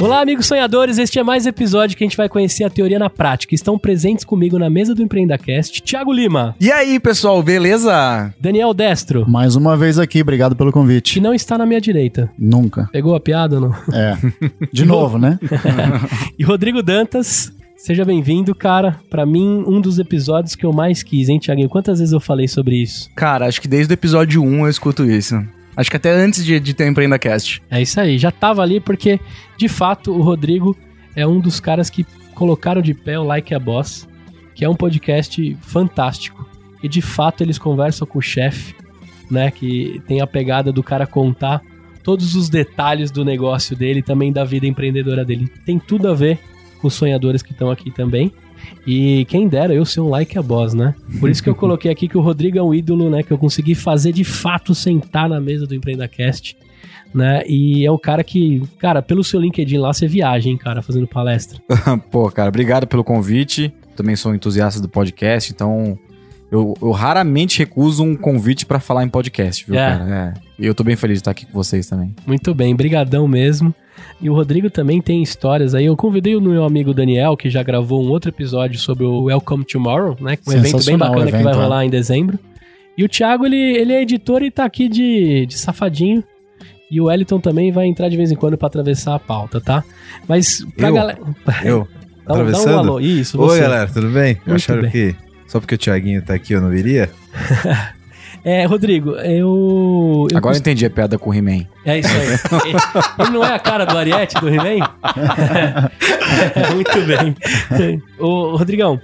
Olá, amigos sonhadores. Este é mais um episódio que a gente vai conhecer a teoria na prática. Estão presentes comigo na mesa do EmpreendaCast, Thiago Lima, E aí, pessoal, beleza? Daniel Destro, Mais uma vez aqui, obrigado pelo que convite. não está na minha direita. Nunca. Pegou a piada ou não? É. De novo, né? E Rodrigo Dantas, seja bem-vindo, cara. Pra mim, um dos episódios que eu mais quis, hein, Thiaguinho? Quantas vezes eu falei sobre isso? Cara, acho que desde o episódio 1 eu escuto isso. Acho que até antes de, de ter o Empreenda Cast. É isso aí, já tava ali porque, de fato, o Rodrigo é um dos caras que colocaram de pé o Like a Boss, que é um podcast fantástico. E de fato eles conversam com o chefe, né? Que tem a pegada do cara contar todos os detalhes do negócio dele, também da vida empreendedora dele. Tem tudo a ver com os sonhadores que estão aqui também. E quem dera eu ser um like a boss, né? Por isso que eu coloquei aqui que o Rodrigo é um ídolo, né? Que eu consegui fazer de fato sentar na mesa do EmpreendaCast, né? E é o cara que, cara, pelo seu LinkedIn lá você viaja, hein, cara, fazendo palestra. Pô, cara, obrigado pelo convite. Também sou entusiasta do podcast, então eu, eu raramente recuso um convite pra falar em podcast, viu, É. cara? É. E eu tô bem feliz de estar aqui com vocês também. Muito bem, brigadão mesmo. E o Rodrigo também tem histórias aí. Eu convidei o meu amigo Daniel, que já gravou um outro episódio sobre o Welcome Tomorrow, né? Um evento bem bacana que evento, vai é. rolar em dezembro. E o Thiago, ele, ele é editor e tá aqui de, de safadinho. E o Wellington também vai entrar de vez em quando pra atravessar a pauta, tá? Mas pra Eu? galera. Eu? Dá, um- dá um Atravessando? alô. Isso, Oi, você. galera, tudo bem? Muito Acharam bem. que só porque o Thiaguinho tá aqui eu não viria? É, Rodrigo, eu. eu Agora eu entendi a piada com o He-Man. É isso aí. Ele não é a cara do Ariete do He-Man? Muito bem. Ô, Rodrigão,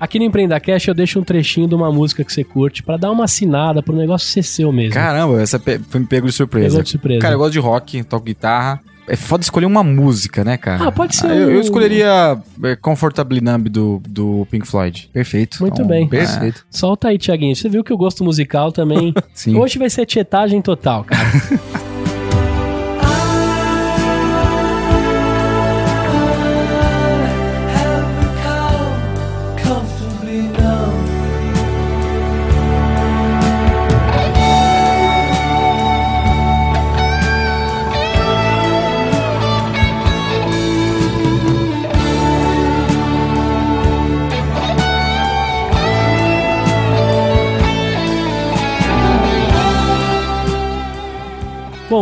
aqui no Empreenda Cash eu deixo um trechinho de uma música que você curte pra dar uma assinada pro negócio ser seu mesmo. Caramba, essa pe- foi me pego de surpresa. Pegou de surpresa. Cara, eu gosto de rock, toco guitarra. É foda escolher uma música, né, cara? Ah, pode ser eu, um- eu escolheria é, Comfortably Numb do, do Pink Floyd. Perfeito. Muito Então, bem. Perfeito. Solta aí, Tiaguinho. Você viu que o gosto musical também. Sim. Hoje vai ser tietagem total, cara.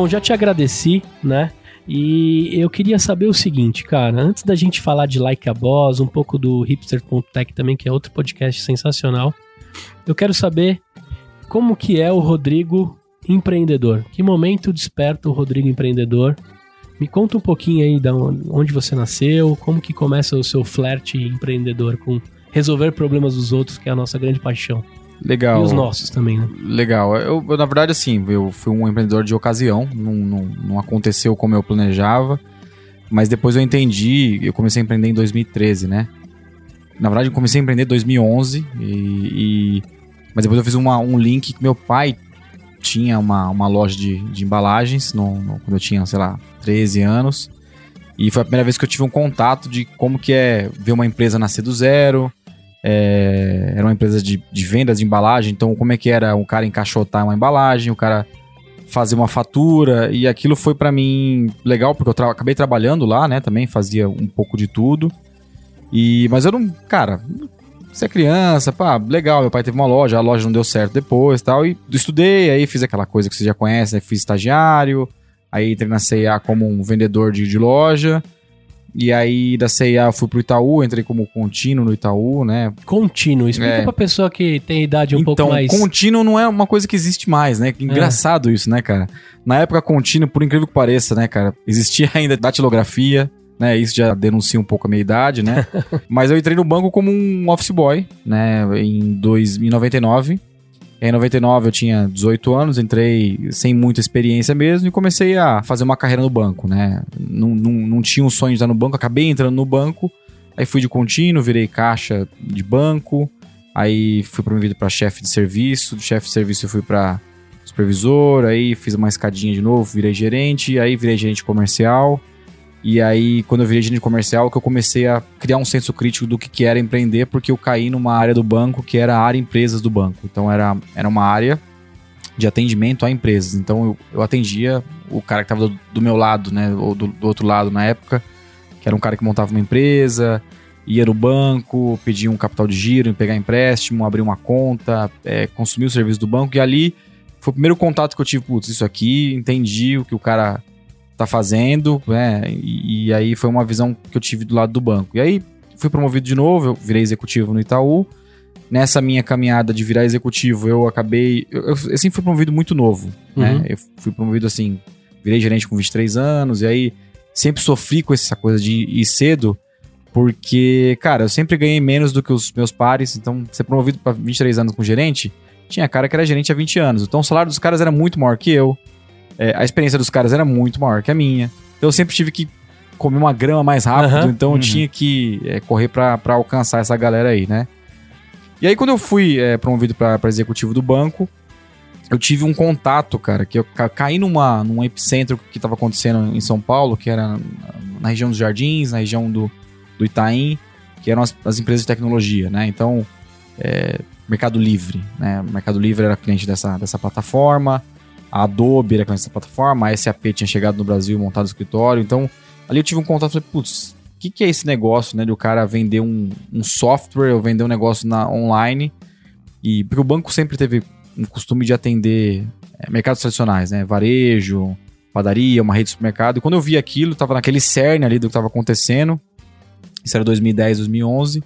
Bom, já te agradeci, né? E eu queria saber o seguinte, cara, antes da gente falar de Like a Boss, um pouco do hipster.tech também, que é outro podcast sensacional, eu quero saber como que é o Rodrigo empreendedor. Que momento desperta o Rodrigo empreendedor? Me conta um pouquinho aí da onde você nasceu, como que começa o seu flerte empreendedor com resolver problemas dos outros, que é a nossa grande paixão. Legal. E os nossos também, né? Legal. Eu, eu, na verdade, assim, eu fui um empreendedor de ocasião, não, não, não aconteceu como eu planejava, mas depois eu entendi, eu comecei a empreender em 2013, né? Na verdade, eu comecei a empreender em 2011, e, e- mas depois eu fiz uma, um link que meu pai tinha uma, uma loja de, de embalagens no, no- quando eu tinha, sei lá, 13 anos, e foi a primeira vez que eu tive um contato de como que é ver uma empresa nascer do zero, é, era uma empresa de, de vendas de embalagem, então como é que era um cara encaixotar uma embalagem, o cara fazer uma fatura, e aquilo foi pra mim legal, porque eu tra- acabei trabalhando lá, né, também fazia um pouco de tudo, e mas eu não, cara, você é criança, pá, legal, meu pai teve uma loja, a loja não deu certo depois tal, e estudei, aí fiz aquela coisa que você já conhece, né, fiz estagiário, aí entrei na CIA como um vendedor de, de loja, e aí da CIA eu fui pro Itaú, entrei como contínuo no Itaú, né, Contínuo. Explica É. pra pessoa que tem idade um então, pouco mais. contínuo não é uma coisa que existe mais, né? Engraçado isso, né, cara? Na época, contínuo, por incrível que pareça, né, cara? Existia ainda datilografia, né? Isso já denuncia um pouco a minha idade, né? Mas eu entrei no banco como um office boy, né? Em, dois, em 99. Em 99 eu tinha 18 anos, entrei sem muita experiência mesmo e comecei a fazer uma carreira no banco, né? Não, não, não tinha um sonho de estar no banco, acabei entrando no banco, Aí fui de contínuo, virei caixa de banco, aí fui promovido para chefe de serviço, do chefe de serviço eu fui para supervisor, aí fiz uma escadinha de novo, virei gerente, aí virei gerente comercial. E aí, quando eu virei gerente comercial, que eu comecei a criar um senso crítico do que, que era empreender, porque eu caí numa área do banco que era a área empresas do banco. Então era, era uma área de atendimento a empresas. Então eu, eu atendia o cara que estava do, do, meu lado, né? Ou do, do, outro lado na época, que era um cara que montava uma empresa, ia no banco, pedia um capital de giro, pegar empréstimo, abrir uma conta, é, consumir o serviço do banco. E ali foi o primeiro contato que eu tive, putz, isso aqui, entendi o que o cara tá fazendo, né? E, e, aí foi uma visão que eu tive do lado do banco. E aí fui promovido de novo, eu virei executivo no Itaú. Nessa minha caminhada de virar executivo, eu acabei. Eu, eu sempre fui promovido muito novo, né? uhum. né? Eu fui promovido assim, virei gerente com 23 anos, e aí sempre sofri com essa coisa de ir cedo, porque, cara, eu sempre ganhei menos do que os meus pares, então ser promovido para 23 anos com gerente, tinha cara que era gerente há 20 anos. Então o salário dos caras era muito maior que eu. É, a experiência dos caras era muito maior que a minha. Então eu sempre tive que comer uma grama mais rápido, uhum, então eu uhum. tinha que é, correr para alcançar essa galera aí, né? E aí quando eu fui é, promovido para executivo do banco, eu tive um contato, cara, que eu ca caí numa, num epicentro que estava acontecendo em São Paulo, que era na região dos Jardins, na região do, do Itaim, que eram as, as empresas de tecnologia, né? Então, é, Mercado Livre, né? Mercado Livre era cliente dessa, dessa plataforma, a Adobe era cliente plataforma, a SAP tinha chegado no Brasil montado o escritório. Então, ali eu tive um contato e falei, putz, o que, que é esse negócio, né? De o cara vender um, um software ou vender um negócio na, online. E, porque o banco sempre teve um costume de atender é, mercados tradicionais, né? Varejo, padaria, uma rede de supermercado. E quando eu vi aquilo, tava naquele cerne ali do que estava acontecendo. Isso era 2010, 2011.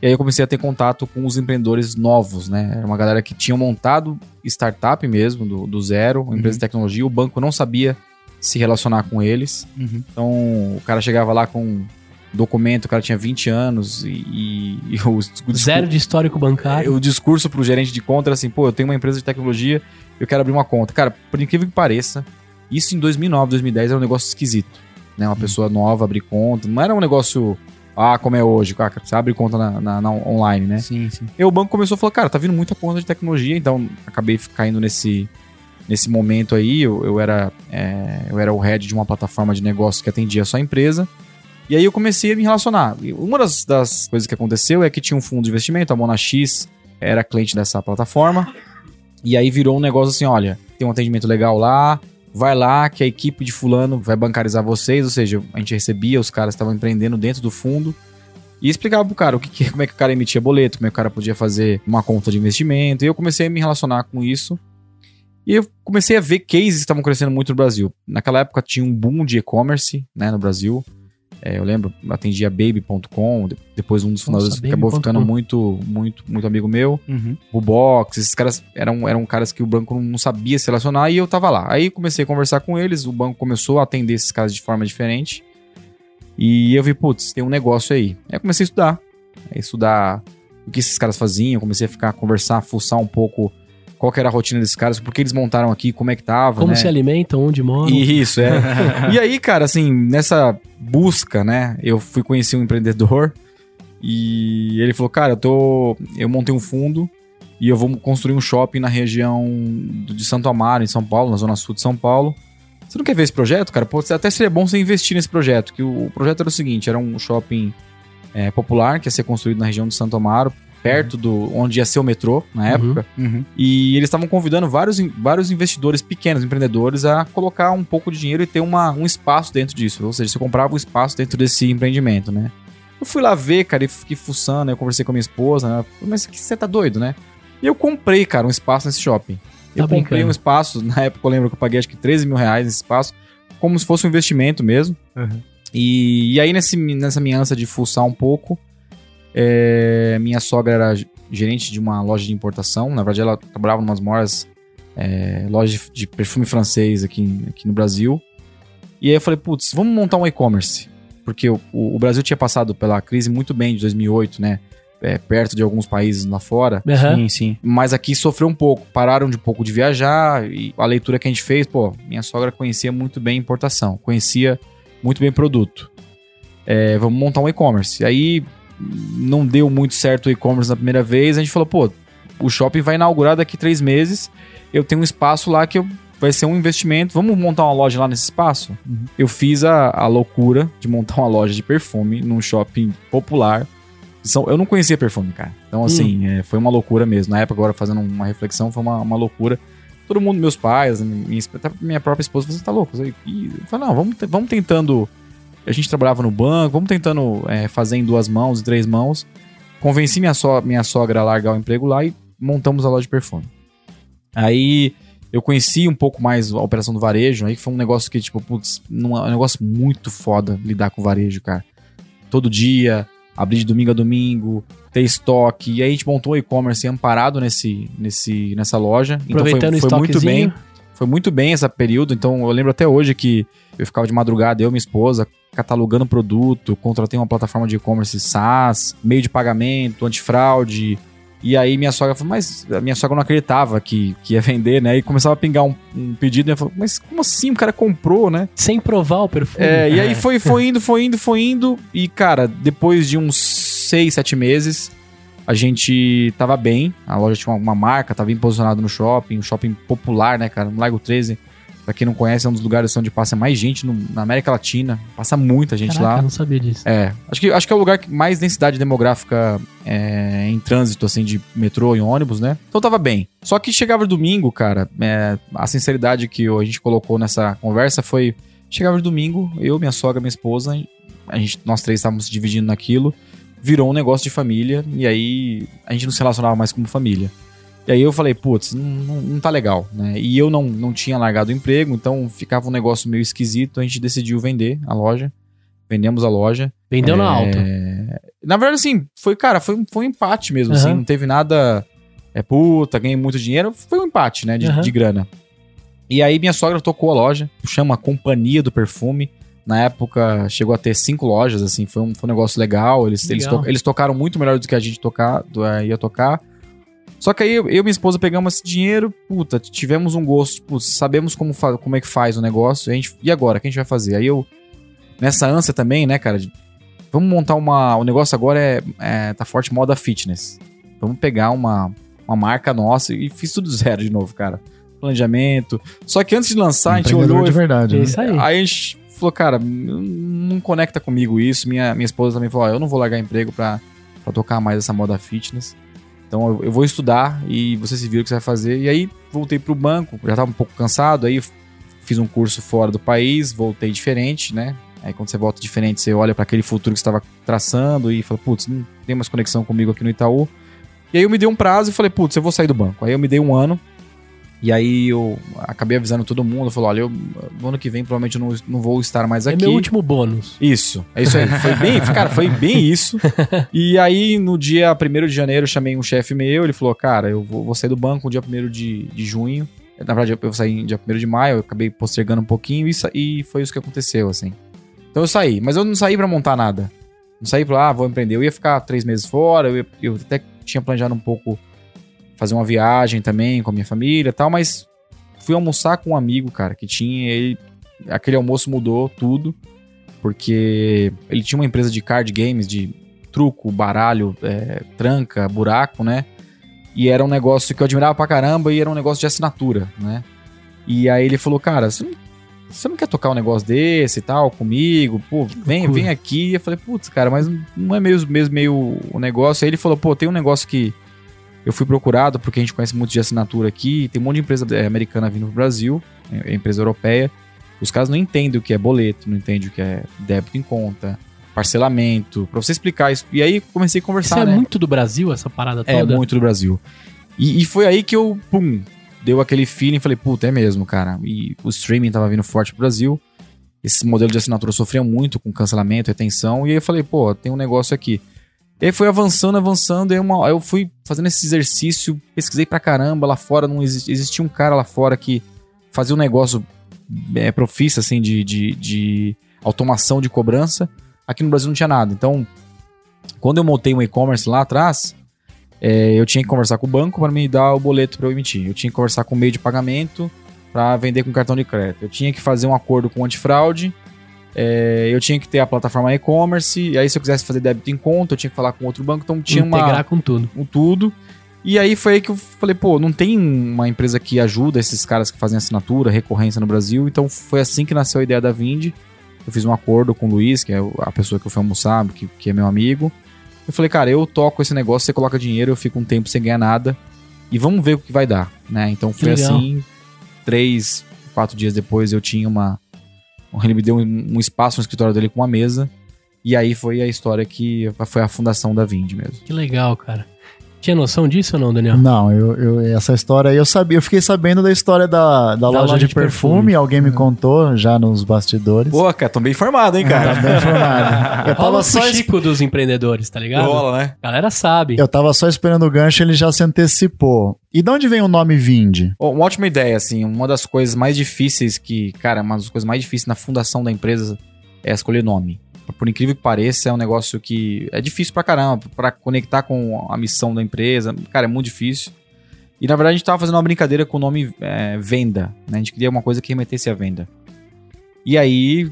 E aí eu comecei a ter contato com os empreendedores novos, né? Era uma galera que tinha montado startup mesmo, do, do zero, uma empresa uhum. de tecnologia. O banco não sabia se relacionar com eles. Uhum. Então o cara chegava lá com documento, o cara tinha 20 anos e, e, e o, o Zero de histórico bancário. O discurso pro gerente de conta era assim, pô, eu tenho uma empresa de tecnologia, eu quero abrir uma conta. Cara, por incrível que pareça, isso em 2009, 2010 era um negócio esquisito. Né? Uma uhum. pessoa nova abrir conta, não era um negócio ah, como é hoje, cara, você abre conta na, na, na, online, né? Sim, sim. E o banco começou a falar, cara, tá vindo muita conta de tecnologia, então acabei caindo nesse, nesse momento aí. Eu, eu, era, é, eu era o head de uma plataforma de negócio que atendia só a empresa. E aí eu comecei a me relacionar. E uma das, das coisas que aconteceu é que tinha um fundo de investimento, a Mona X era cliente dessa plataforma. E aí virou um negócio assim: olha, tem um atendimento legal lá, vai lá que a equipe de fulano vai bancarizar vocês, ou seja, a gente recebia, os caras estavam empreendendo dentro do fundo e explicava pro cara o que, como é que o cara emitia boleto, como é que o cara podia fazer uma conta de investimento. E eu comecei a me relacionar com isso. E eu comecei a ver cases que estavam crescendo muito no Brasil. Naquela época tinha um boom de e-commerce né, no Brasil. É, eu lembro, atendia baby.com, depois um dos fundadores Nossa, acabou ficando muito, muito, muito amigo meu. Uhum. O Box, esses caras eram, eram caras que o banco não sabia se relacionar e eu tava lá. Aí comecei a conversar com eles, o banco começou a atender esses caras de forma diferente. E eu vi, putz, tem um negócio aí. Aí comecei a estudar. Aí estudar o que esses caras faziam, comecei a ficar, conversar, fuçar um pouco qual era a rotina desses caras, por que eles montaram aqui, como é que tava, Como né? se alimentam, onde moram. Isso, é. e aí, cara, assim, nessa busca, né, eu fui conhecer um empreendedor e ele falou, cara, eu tô... Eu montei um fundo e eu vou construir um shopping na região de Santo Amaro, em São Paulo, na zona sul de São Paulo. Você não quer ver esse projeto, cara? Até seria bom você investir nesse projeto, que o, projeto era o seguinte, era um shopping é, popular que ia ser construído na região de Santo Amaro, perto do onde ia ser o metrô na uhum, época. Uhum, uhum. E eles estavam convidando vários, vários investidores pequenos, empreendedores, a colocar um pouco de dinheiro e ter uma, um espaço dentro disso. Ou seja, você comprava um espaço dentro desse empreendimento, né? Eu fui lá ver, cara, e fiquei fuçando, eu conversei com a minha esposa, né? Mas você tá doido, né? E eu comprei, cara, um espaço nesse shopping. Eu tá comprei um espaço, na época eu lembro que eu paguei acho que 13 mil reais nesse espaço, como se fosse um investimento mesmo. Uhum. E, e aí, nesse, nessa minha ânsia de fuçar um pouco, é, minha sogra era gerente de uma loja de importação. Na verdade, ela trabalhava em umas maiores é, lojas de perfume francês aqui, aqui no Brasil. E aí eu falei, putz, vamos montar um e-commerce. Porque o, o, Brasil tinha passado pela crise muito bem de 2008, né? É, perto de alguns países lá fora. Uhum. Sim, sim. Mas aqui sofreu um pouco. Pararam de um pouco de viajar. E a leitura que a gente fez, pô, minha sogra conhecia muito bem importação. Conhecia muito bem produto. é, vamos montar um e-commerce. Aí não deu muito certo o e-commerce na primeira vez, a gente falou, pô, o shopping vai inaugurar daqui três meses, eu tenho um espaço lá que eu, vai ser um investimento, vamos montar uma loja lá nesse espaço? Eu fiz a, a loucura de montar uma loja de perfume num shopping popular. São, eu não conhecia perfume, cara. Então, assim, é, foi uma loucura mesmo. Na época, agora fazendo uma reflexão, foi uma, uma loucura. Todo mundo, meus pais, minha, até minha própria esposa, você tá louco? E eu falei, não, vamos, vamos tentando. A gente trabalhava no banco, vamos tentando é, fazer em duas mãos, em três mãos. Convenci minha, so, minha sogra a largar o emprego lá e montamos a loja de perfume. Aí eu conheci um pouco mais a operação do varejo, aí que foi um negócio que, tipo, putz, não, é um negócio muito foda lidar com varejo, cara. Todo dia, abrir de domingo a domingo, ter estoque. E aí a gente montou o e-commerce amparado nesse, nesse, nessa loja. Aproveitando então o foi, foi muito bem. Foi muito bem esse período, então eu lembro até hoje que eu ficava de madrugada, eu e minha esposa, catalogando produto, contratei uma plataforma de e-commerce SaaS, meio de pagamento, antifraude. E aí minha sogra falou, mas a minha sogra não acreditava que, que ia vender, né? E começava a pingar um, um pedido e eu falei, mas como assim? O cara comprou, né? Sem provar o perfume. É, e aí foi, foi indo, foi indo, foi indo. E, cara, depois de uns seis, sete meses, a gente tava bem. A loja tinha uma, uma marca, tava bem posicionado no shopping, um shopping popular, né, cara? No Largo 13. Pra quem não conhece, é um dos lugares onde passa mais gente no- na América Latina. Passa muita gente Caraca, lá. eu não sabia disso. É, acho que, acho que é o lugar que mais densidade demográfica é, em trânsito, assim, de metrô e ônibus, né? Então tava bem. Só que chegava domingo, cara, é, a sinceridade que a gente colocou nessa conversa foi: chegava domingo, eu, minha sogra, minha esposa, a gente, nós três estávamos se dividindo naquilo, virou um negócio de família, e aí a gente não se relacionava mais como família. E aí eu falei, putz, não, não, não tá legal, né? E eu não, não tinha largado o emprego, então ficava um negócio meio esquisito, a gente decidiu vender a loja. Vendemos a loja. Vendeu na É, alta. Na verdade, assim, foi, cara, foi, um- foi um empate mesmo, assim, Aham. não teve nada. É puta, ganhei muito dinheiro. Foi um empate, né, de, Aham. de grana. E aí minha sogra tocou a loja, chama Companhia do Perfume. Na época chegou a ter cinco lojas, assim, foi um, foi um negócio legal. Eles, eles, Legal. to- eles tocaram muito melhor do que a gente tocar, do- eh, ia tocar. Só que aí eu, eu e minha esposa pegamos esse dinheiro, puta, tivemos um gosto, tipo, sabemos como, como é que faz o negócio. E, a gente, e agora, o que a gente vai fazer? Aí eu, nessa ânsia também, né, cara, de- vamos montar uma. O negócio agora é, é tá forte moda fitness. Vamos pegar uma, uma marca nossa e fiz tudo zero de novo, cara. Planejamento. Só que antes de lançar, a gente olhou de verdade. É né? isso aí. Aí a gente falou, cara, não conecta comigo isso. Minha, minha esposa também falou, ó, eu não vou largar emprego pra, pra tocar mais essa moda fitness. Então eu, vou estudar e você se vira o que você vai fazer. E aí voltei pro banco, já tava um pouco cansado, aí fiz um curso fora do país, voltei diferente, né? Aí quando você volta diferente, você olha pra aquele futuro que você estava traçando e fala, putz, não tem mais conexão comigo aqui no Itaú. E aí eu me dei um prazo e falei, putz, eu vou sair do banco. Aí eu me dei um ano. E aí eu acabei avisando todo mundo, falou, olha, eu, no ano que vem provavelmente eu não, não vou estar mais É aqui. meu último bônus. Isso, é isso aí. Foi bem, cara, foi bem isso. E aí, no dia 1 de janeiro, eu chamei um chefe meu, ele falou, cara, eu vou, vou sair do banco no dia 1 de, de junho. Na verdade, eu- saí no dia 1 de maio, eu acabei postergando um pouquinho e, e foi isso que aconteceu, assim. Então eu saí, mas eu não saí pra montar nada. Não saí pra, ah, vou empreender. Eu ia ficar três meses fora, eu, ia- eu até tinha planejado um pouco fazer uma viagem também com a minha família e tal, mas fui almoçar com um amigo, cara, que tinha ele. Aquele almoço mudou tudo, porque ele tinha uma empresa de card games, de truco, baralho, é, tranca, buraco, né? E era um negócio que eu admirava pra caramba e era um negócio de assinatura, né? E aí ele falou, cara, você não, você não quer tocar um negócio desse e tal comigo? Pô, vem, vem aqui. Eu falei, putz, cara, mas não é mesmo, mesmo meio o negócio. Aí ele falou, pô, tem um negócio que eu fui procurado, porque a gente conhece muito de assinatura aqui, tem um monte de empresa é, americana vindo pro Brasil, é, empresa europeia. Os caras não entendem o que é boleto, não entendem o que é débito em conta, parcelamento, pra você explicar isso. E aí comecei a Isso conversar, é né? muito do Brasil, essa parada É, toda? muito do Brasil. E, e foi aí que eu, pum, deu aquele feeling, falei, puta, é mesmo, cara. E o streaming tava vindo forte pro Brasil. Esse modelo de assinatura sofria muito com cancelamento, retenção. E aí eu falei, pô, tem um negócio aqui. E aí foi avançando, avançando. Aí, uma, eu fui fazendo esse exercício, pesquisei pra caramba. Lá fora não exi- existia um cara lá fora que fazia um negócio é, profício, assim, de, de, de automação de cobrança. Aqui no Brasil não tinha nada. Então, quando eu montei um e-commerce lá atrás, é, eu tinha que conversar com o banco para me dar o boleto para eu emitir. Eu tinha que conversar com o meio de pagamento para vender com cartão de crédito. Eu tinha que fazer um acordo com o antifraude É, eu tinha que ter a plataforma e-commerce, e aí se eu quisesse fazer débito em conta, eu tinha que falar com outro banco, então tinha Integrar uma, com tudo. um tudo. E aí foi aí que eu falei, pô, não tem uma empresa que ajuda esses caras que fazem assinatura, recorrência no Brasil, então foi assim que nasceu a ideia da Vind. Eu fiz um acordo com o Luiz, que é a pessoa que eu fui almoçar, que, que é meu amigo. Eu falei, cara, eu toco esse negócio, você coloca dinheiro, eu fico um tempo sem ganhar nada. E vamos ver o que vai dar, né? Então foi assim, três, quatro dias depois eu tinha uma... Ele me deu um, espaço no escritório dele com uma mesa. E aí foi a história que foi a fundação da Vind mesmo. Que legal, cara. Tinha noção disso ou não, Daniel? Não, eu, eu- essa história aí eu sabia. Eu fiquei sabendo da história da, da, loja, de, perfume. Alguém me contou já nos bastidores. Pô, cara, tô bem informado, hein, Tá cara? bem informado. Eu Rola tava, o só, es- Chico dos empreendedores, tá ligado? Rola, né? A galera sabe. eu tava só esperando o gancho ele já se antecipou. E de onde vem o nome Vind? Ó, Uma ótima ideia, assim. Uma das coisas mais difíceis que, cara, uma das coisas mais difíceis na fundação da empresa é escolher nome. Por incrível que pareça, é um negócio que é difícil pra caramba, pra conectar com a missão da empresa. Cara, é muito difícil. E na verdade a gente tava fazendo uma brincadeira com o nome é, venda, né? A gente queria uma coisa que remetesse à venda. E aí,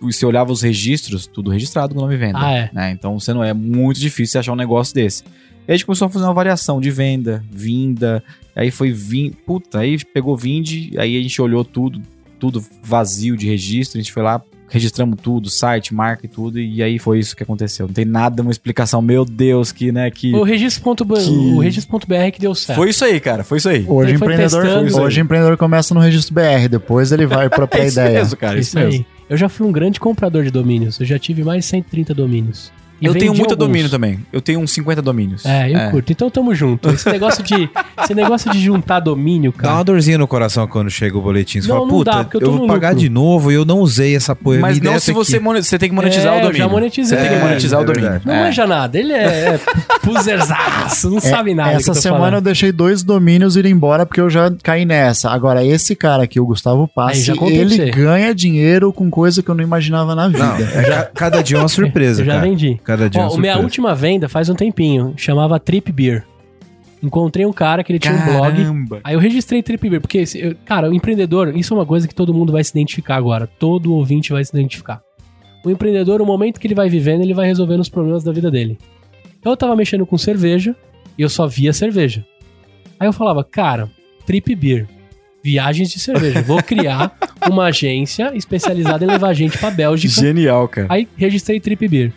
você olhava os registros, tudo registrado com o nome venda. Ah, é. né? Então você não é muito difícil achar um negócio desse. E a gente começou a fazer uma variação de venda, vinda, aí foi vim, puta, aí pegou vinde, aí a gente olhou tudo, tudo vazio de registro, a gente foi lá, registramos tudo, site, marca e tudo, e aí foi isso que aconteceu. Não tem nada, uma explicação, meu Deus, que, né, que... O registro.br Que- o registro.br que deu certo. Foi isso aí, cara, foi isso aí. Hoje empreendedor, testando. hoje empreendedor começa no registro BR, depois ele vai pra, pra É isso ideia. mesmo, cara, isso, mesmo. aí. Eu já fui um grande comprador de domínios. Eu já tive mais de 130 domínios. E Eu tenho vendi muito alguns. domínio também. Eu tenho uns 50 domínios. É, eu curto. Então tamo junto. Esse negócio de, esse negócio de juntar domínio, Dá uma cara. dorzinha no coração quando chega o boletim. Você Não, fala, não puta, dá, porque eu eu, vou no pagar lucro." de novo e eu não usei essa porra. Mas não se é você, você tem que monetizar É, o eu domínio. já monetizei. Você tem que É, monetizar o é domínio. Não É. manja nada. Ele é, é puzerzaço, não É, sabe nada. Essa eu tô semana eu falando. deixei dois domínios ir embora porque eu já caí nessa. Agora, esse cara aqui, o Gustavo pra ele ganha dinheiro com coisa que eu não imaginava na vida. Não, é ca- cada dia é uma surpresa, Eu já cara. Cada dia é Ó, uma a minha última venda faz um tempinho. Chamava Trip Beer. Encontrei um cara que ele tinha um blog. Caramba. Aí eu registrei Trip Beer, porque, cara, o empreendedor, isso é uma coisa que todo mundo vai se identificar agora. Todo ouvinte vai se identificar. O empreendedor, o momento que ele vai vivendo, ele vai resolvendo os problemas da vida dele. Então eu tava mexendo com cerveja e eu só via cerveja. Aí eu falava, cara, Trip Beer, viagens de cerveja. Vou criar uma agência especializada em levar gente pra Bélgica. Genial, cara. Aí registrei Trip Beer.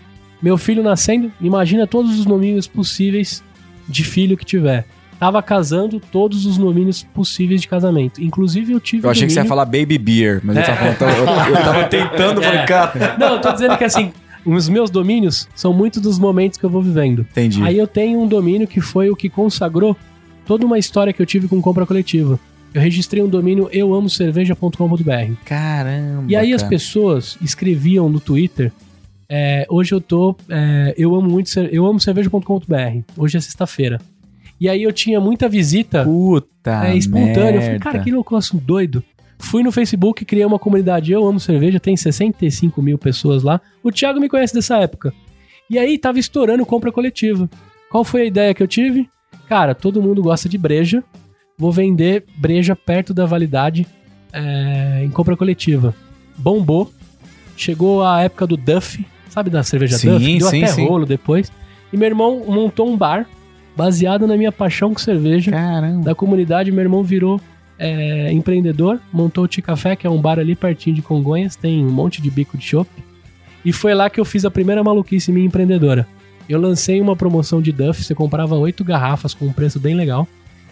Meu filho nascendo, imagina todos os nominhos possíveis de filho que tiver. Tava casando todos os nominhos possíveis de casamento. Inclusive eu tive. Eu achei que você ia domínio- falar Baby Beer, mas eu, tava, falando- eu, eu tava tentando, falei, cara. Não, eu tô dizendo que assim, os meus domínios são muito dos momentos que eu vou vivendo. Entendi. Aí eu tenho um domínio que foi o que consagrou toda uma história que eu tive com compra coletiva. Eu registrei um domínio euamocerveja.com.br. Caramba. E aí as cara. pessoas escreviam no Twitter. É, hoje eu tô. é, eu amo muito. Eu amo cerveja.com.br. Hoje é sexta-feira. E aí eu tinha muita visita Puta. é, espontânea. Eu falei, cara, que loucaço doido. Fui no Facebook, criei uma comunidade Eu Amo Cerveja, tem 65 mil pessoas lá. O Thiago me conhece dessa época. E aí tava estourando compra coletiva. Qual foi a ideia que eu tive? Cara, todo mundo gosta de breja. Vou vender breja perto da validade é, em compra coletiva. Bombou. Chegou a época do Duff. Sabe da cerveja Sim, Duff? Deu sim, até sim. rolo depois. E meu irmão montou um bar baseado na minha paixão com cerveja Caramba. da comunidade, meu irmão virou é, empreendedor, montou o Ticafé, que é um bar ali pertinho de Congonhas, tem um monte de bico de chopp. E foi lá que eu fiz a primeira maluquice minha empreendedora. Eu lancei uma promoção de Duff, você comprava oito garrafas com um preço bem legal.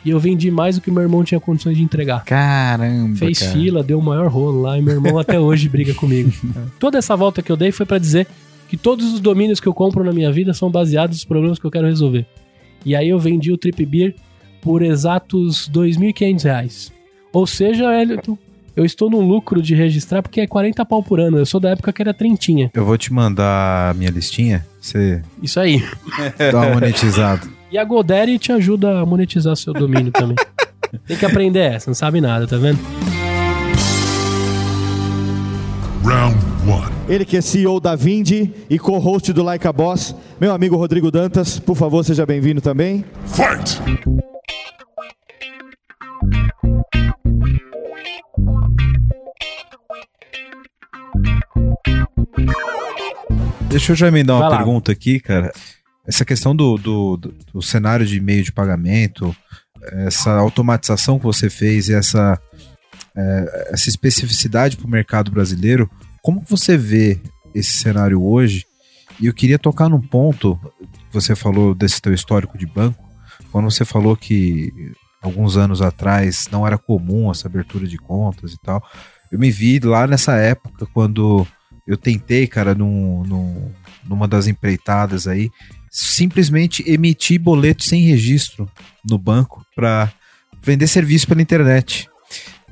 E eu vendi mais do que meu irmão tinha condições de entregar. Caramba. Fez cara. fila, deu o maior rolo lá, e meu irmão até hoje briga comigo. Toda essa volta que eu dei foi pra dizer que todos os domínios que eu compro na minha vida são baseados nos problemas que eu quero resolver. E aí eu vendi o Trip Beer por exatos 2.500 reais. Ou seja, Elton, eu estou no lucro de registrar porque é 40 pau por ano. Eu sou da época que era trintinha. Eu vou te mandar a minha listinha, você Isso aí. dá uma monetizada. E a Godaddy te ajuda a monetizar seu domínio também. Tem que aprender essa, não sabe nada, tá vendo? Round. Ele que é CEO da Vindi e co-host do Like a Boss, meu amigo Rodrigo Dantas, por favor, seja bem-vindo também. Fight! Deixa eu já emendar uma Vai lá. pergunta aqui, cara. Essa questão do, do, do- do cenário de meio de pagamento, essa automatização que você fez e essa, é, essa especificidade para o mercado brasileiro, como que você vê esse cenário hoje? E eu queria tocar num ponto, você falou desse teu histórico de banco, quando você falou que alguns anos atrás não era comum essa abertura de contas e tal. Eu me vi lá nessa época quando eu tentei, cara, num, num- numa das empreitadas aí, simplesmente emitir boleto sem registro no banco para vender serviço pela internet.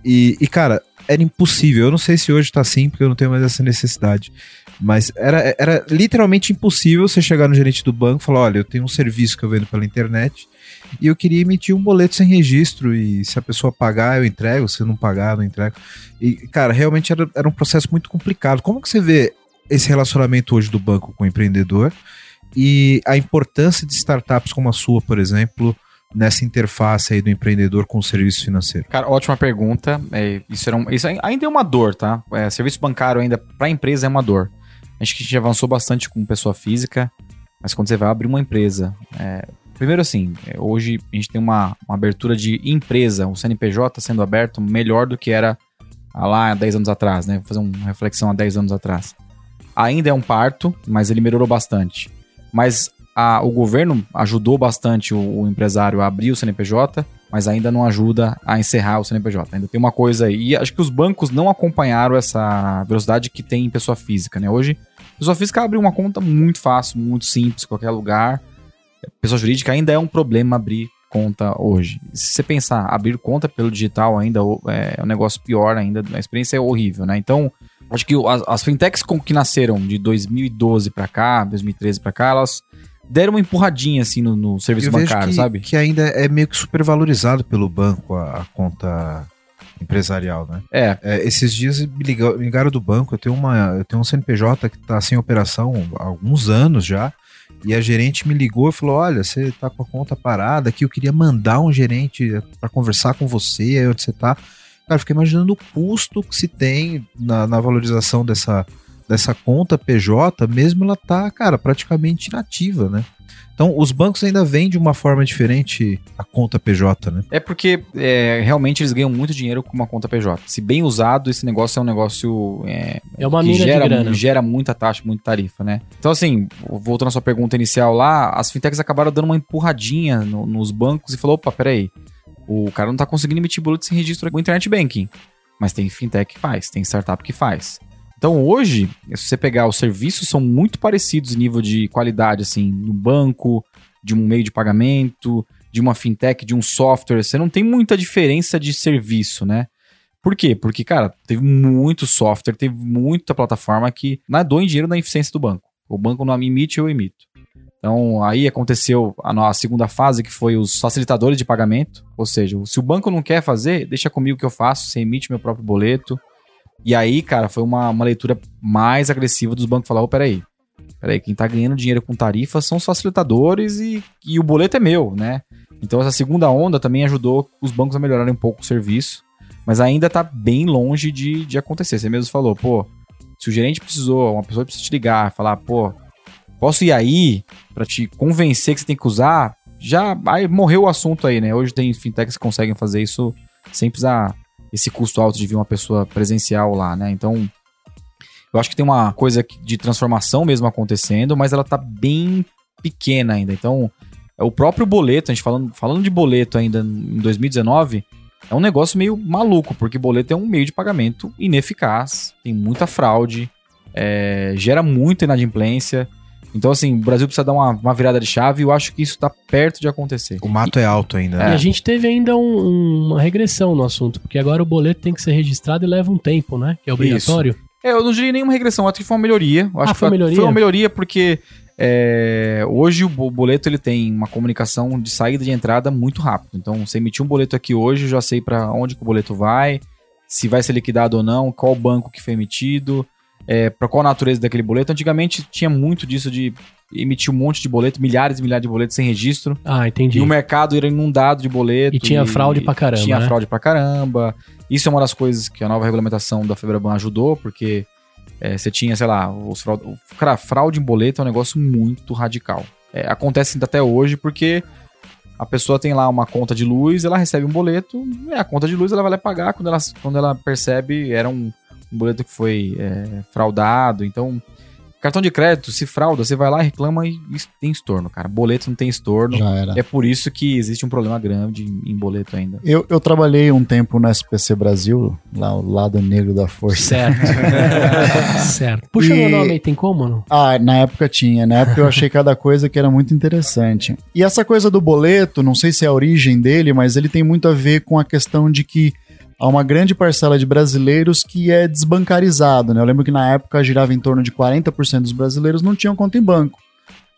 E, e, cara, era impossível. Eu não sei se hoje tá assim, porque eu não tenho mais essa necessidade. Mas era, era literalmente impossível você chegar no gerente do banco e falar: olha, eu tenho um serviço que eu vendo pela internet e eu queria emitir um boleto sem registro. E se a pessoa pagar, eu entrego. Se não pagar, não entrego. E, cara, realmente era, era um processo muito complicado. Como que você vê esse relacionamento hoje do banco com o empreendedor e a importância de startups como a sua, por exemplo, nessa interface aí do empreendedor com o serviço financeiro? Cara, ótima pergunta. É, isso, era um- isso ai- ainda é uma dor, tá? É, serviço bancário ainda para empresa é uma dor. Acho que a gente avançou bastante com pessoa física, mas quando você vai abrir uma empresa, é, primeiro assim, é, hoje a gente tem uma, uma abertura de empresa, o CNPJ sendo aberto melhor do que era lá há 10 anos atrás, né? Vou fazer uma reflexão há 10 anos atrás. Ainda é um parto, mas ele melhorou bastante. Mas a- o governo ajudou bastante o, o empresário a abrir o CNPJ, mas ainda não ajuda a encerrar o CNPJ. Ainda tem uma coisa aí. E acho que os bancos não acompanharam essa velocidade que tem em pessoa física, né? Hoje, pessoa física abre uma conta muito fácil, muito simples, qualquer lugar. Pessoa jurídica ainda é um problema abrir conta hoje. Se você pensar, abrir conta pelo digital ainda é um negócio pior ainda, a experiência é horrível, né? Então, acho que as, as fintechs que nasceram de 2012 pra cá, 2013 pra cá, elas deram uma empurradinha assim no, no serviço eu bancário, que, sabe? que ainda é meio que supervalorizado pelo banco a, a conta empresarial, né? É, É, esses dias me liga- me ligaram do banco, eu tenho, uma, eu tenho um CNPJ que está sem operação há alguns anos já, e a gerente me ligou e falou, olha, você tá com a conta parada aqui, eu queria mandar um gerente para conversar com você, aí onde você tá. Cara, eu fiquei imaginando o custo que se tem na, na valorização dessa, dessa conta PJ, mesmo ela tá, cara, praticamente inativa, né? Então, os bancos ainda vendem de uma forma diferente a conta PJ, né? É porque é, realmente eles ganham muito dinheiro com uma conta PJ. Se bem usado, esse negócio é um negócio é, É uma que gera, gera muita taxa, muita tarifa, né? Então, assim, voltando à sua pergunta inicial lá, as fintechs acabaram dando uma empurradinha no- nos bancos e falou: opa, peraí, o cara não tá conseguindo emitir boleto sem registro com internet banking. Mas tem fintech que faz, tem startup que faz. Então hoje, se você pegar os serviços, são muito parecidos em nível de qualidade, assim, no banco, de um meio de pagamento, de uma fintech, de um software. Você não tem muita diferença de serviço, né? Por quê? Porque, cara, teve muito software, teve muita plataforma que nadou em dinheiro na eficiência do banco. O banco não me emite, eu emito. Então, aí aconteceu a nossa segunda fase, que foi os facilitadores de pagamento. Ou seja, se o banco não quer fazer, deixa comigo que eu faço, você emite meu próprio boleto. E aí, cara, foi uma, uma leitura mais agressiva dos bancos falar: ô, peraí, peraí, quem tá ganhando dinheiro com tarifa são os facilitadores e, e o boleto é meu, né? Então, essa segunda onda também ajudou os bancos a melhorarem um pouco o serviço, mas ainda tá bem longe de, de acontecer. Você mesmo falou, pô, se o gerente precisou, uma pessoa precisa te ligar, falar, pô, posso ir aí pra te convencer que você tem que usar, já aí morreu o assunto aí, né? Hoje tem fintechs que conseguem fazer isso sem precisar esse custo alto de vir uma pessoa presencial lá, né? Então, eu acho que tem uma coisa de transformação mesmo acontecendo, mas ela tá bem pequena ainda. Então, é o próprio boleto, a gente falando, falando de boleto ainda em 2019, é um negócio meio maluco, porque boleto é um meio de pagamento ineficaz, tem muita fraude, é, gera muita inadimplência. Então, assim, o Brasil precisa dar uma, uma virada de chave e eu acho que isso tá perto de acontecer. O mato é alto ainda, E né? a gente teve ainda um- um- uma regressão no assunto, porque agora o boleto tem que ser registrado e leva um tempo, né? Que é obrigatório. É, eu não diria nenhuma regressão, acho que foi uma melhoria. Eu acho Ah, que foi melhoria? Foi uma melhoria porque é, hoje o bo- boleto ele tem uma comunicação de saída e de entrada muito rápido. Então, você emitir um boleto aqui hoje, eu já sei para onde que o boleto vai, se vai ser liquidado ou não, qual banco que foi emitido, é, para qual a natureza daquele boleto. Antigamente tinha muito disso de emitir um monte de boleto, milhares e milhares de boletos sem registro. Ah, entendi. E o mercado era inundado de boleto. E tinha fraude pra caramba, Tinha né? fraude pra caramba. Isso é uma das coisas que a nova regulamentação da Febraban ajudou, porque É, você tinha, sei lá, os fraude... Cara, fraude em boleto é um negócio muito radical. É, acontece ainda até hoje porque a pessoa tem lá uma conta de luz, ela recebe um boleto, é a conta de luz ela vai lá pagar quando ela, quando ela percebe era um, um boleto que foi é, fraudado. Então, Cartão de crédito, se frauda, você vai lá, reclama e tem estorno, cara. Boleto não tem estorno. Já era. É por isso que existe um problema grande em, em boleto ainda. Eu, eu trabalhei um tempo no SPC Brasil, lá o lado negro da força. Certo. certo. Puxa E- meu nome aí, tem como não? Ah, na época tinha. Na época eu achei cada coisa que era muito interessante. E essa coisa do boleto, não sei se é a origem dele, mas ele tem muito a ver com a questão de que há uma grande parcela de brasileiros que é desbancarizado, né? Eu lembro que na época girava em torno de 40% dos brasileiros não tinham conta em banco.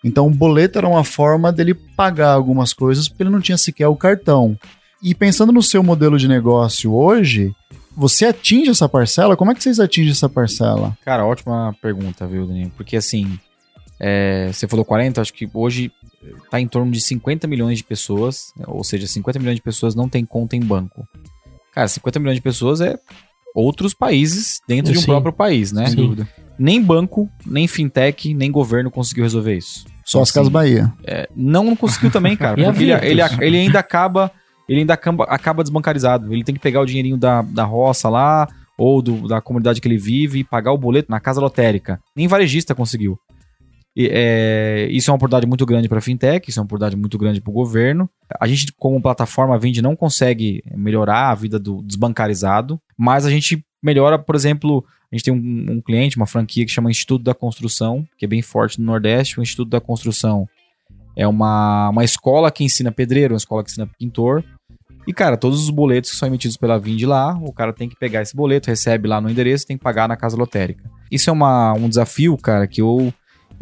Então o boleto era uma forma dele pagar algumas coisas porque ele não tinha sequer o cartão. E pensando no seu modelo de negócio hoje, você atinge essa parcela? Como é que vocês atingem essa parcela? Cara, ótima pergunta, viu, Danilo? Porque assim, é, você falou 40, acho que hoje tá em torno de 50 milhões de pessoas, ou seja, 50 milhões de pessoas não têm conta em banco. Cara, 50 milhões de pessoas é outros países dentro de um Sim. próprio país, né? Sem dúvida. Nem banco, nem fintech, nem governo conseguiu resolver isso. Só as Assim, Casas Bahia. é, não, não conseguiu também, cara. Porque ele, ele, ele ainda acaba. Ele ainda acaba, acaba desbancarizado. Ele tem que pegar o dinheirinho da, da roça lá, ou do- da comunidade que ele vive, e pagar o boleto na casa lotérica. Nem varejista conseguiu. É, isso é uma oportunidade muito grande para a fintech, isso é uma oportunidade muito grande para o governo. A gente, como plataforma, Vind não consegue melhorar a vida do desbancarizado, mas a gente melhora, por exemplo, a gente tem um, um cliente, uma franquia que chama Instituto da Construção, que é bem forte no Nordeste. O Instituto da Construção é uma, uma escola que ensina pedreiro, uma escola que ensina pintor. E, cara, todos os boletos que são emitidos pela Vind lá, o cara tem que pegar esse boleto, recebe lá no endereço tem que pagar na casa lotérica. Isso é uma, um desafio, cara, que eu,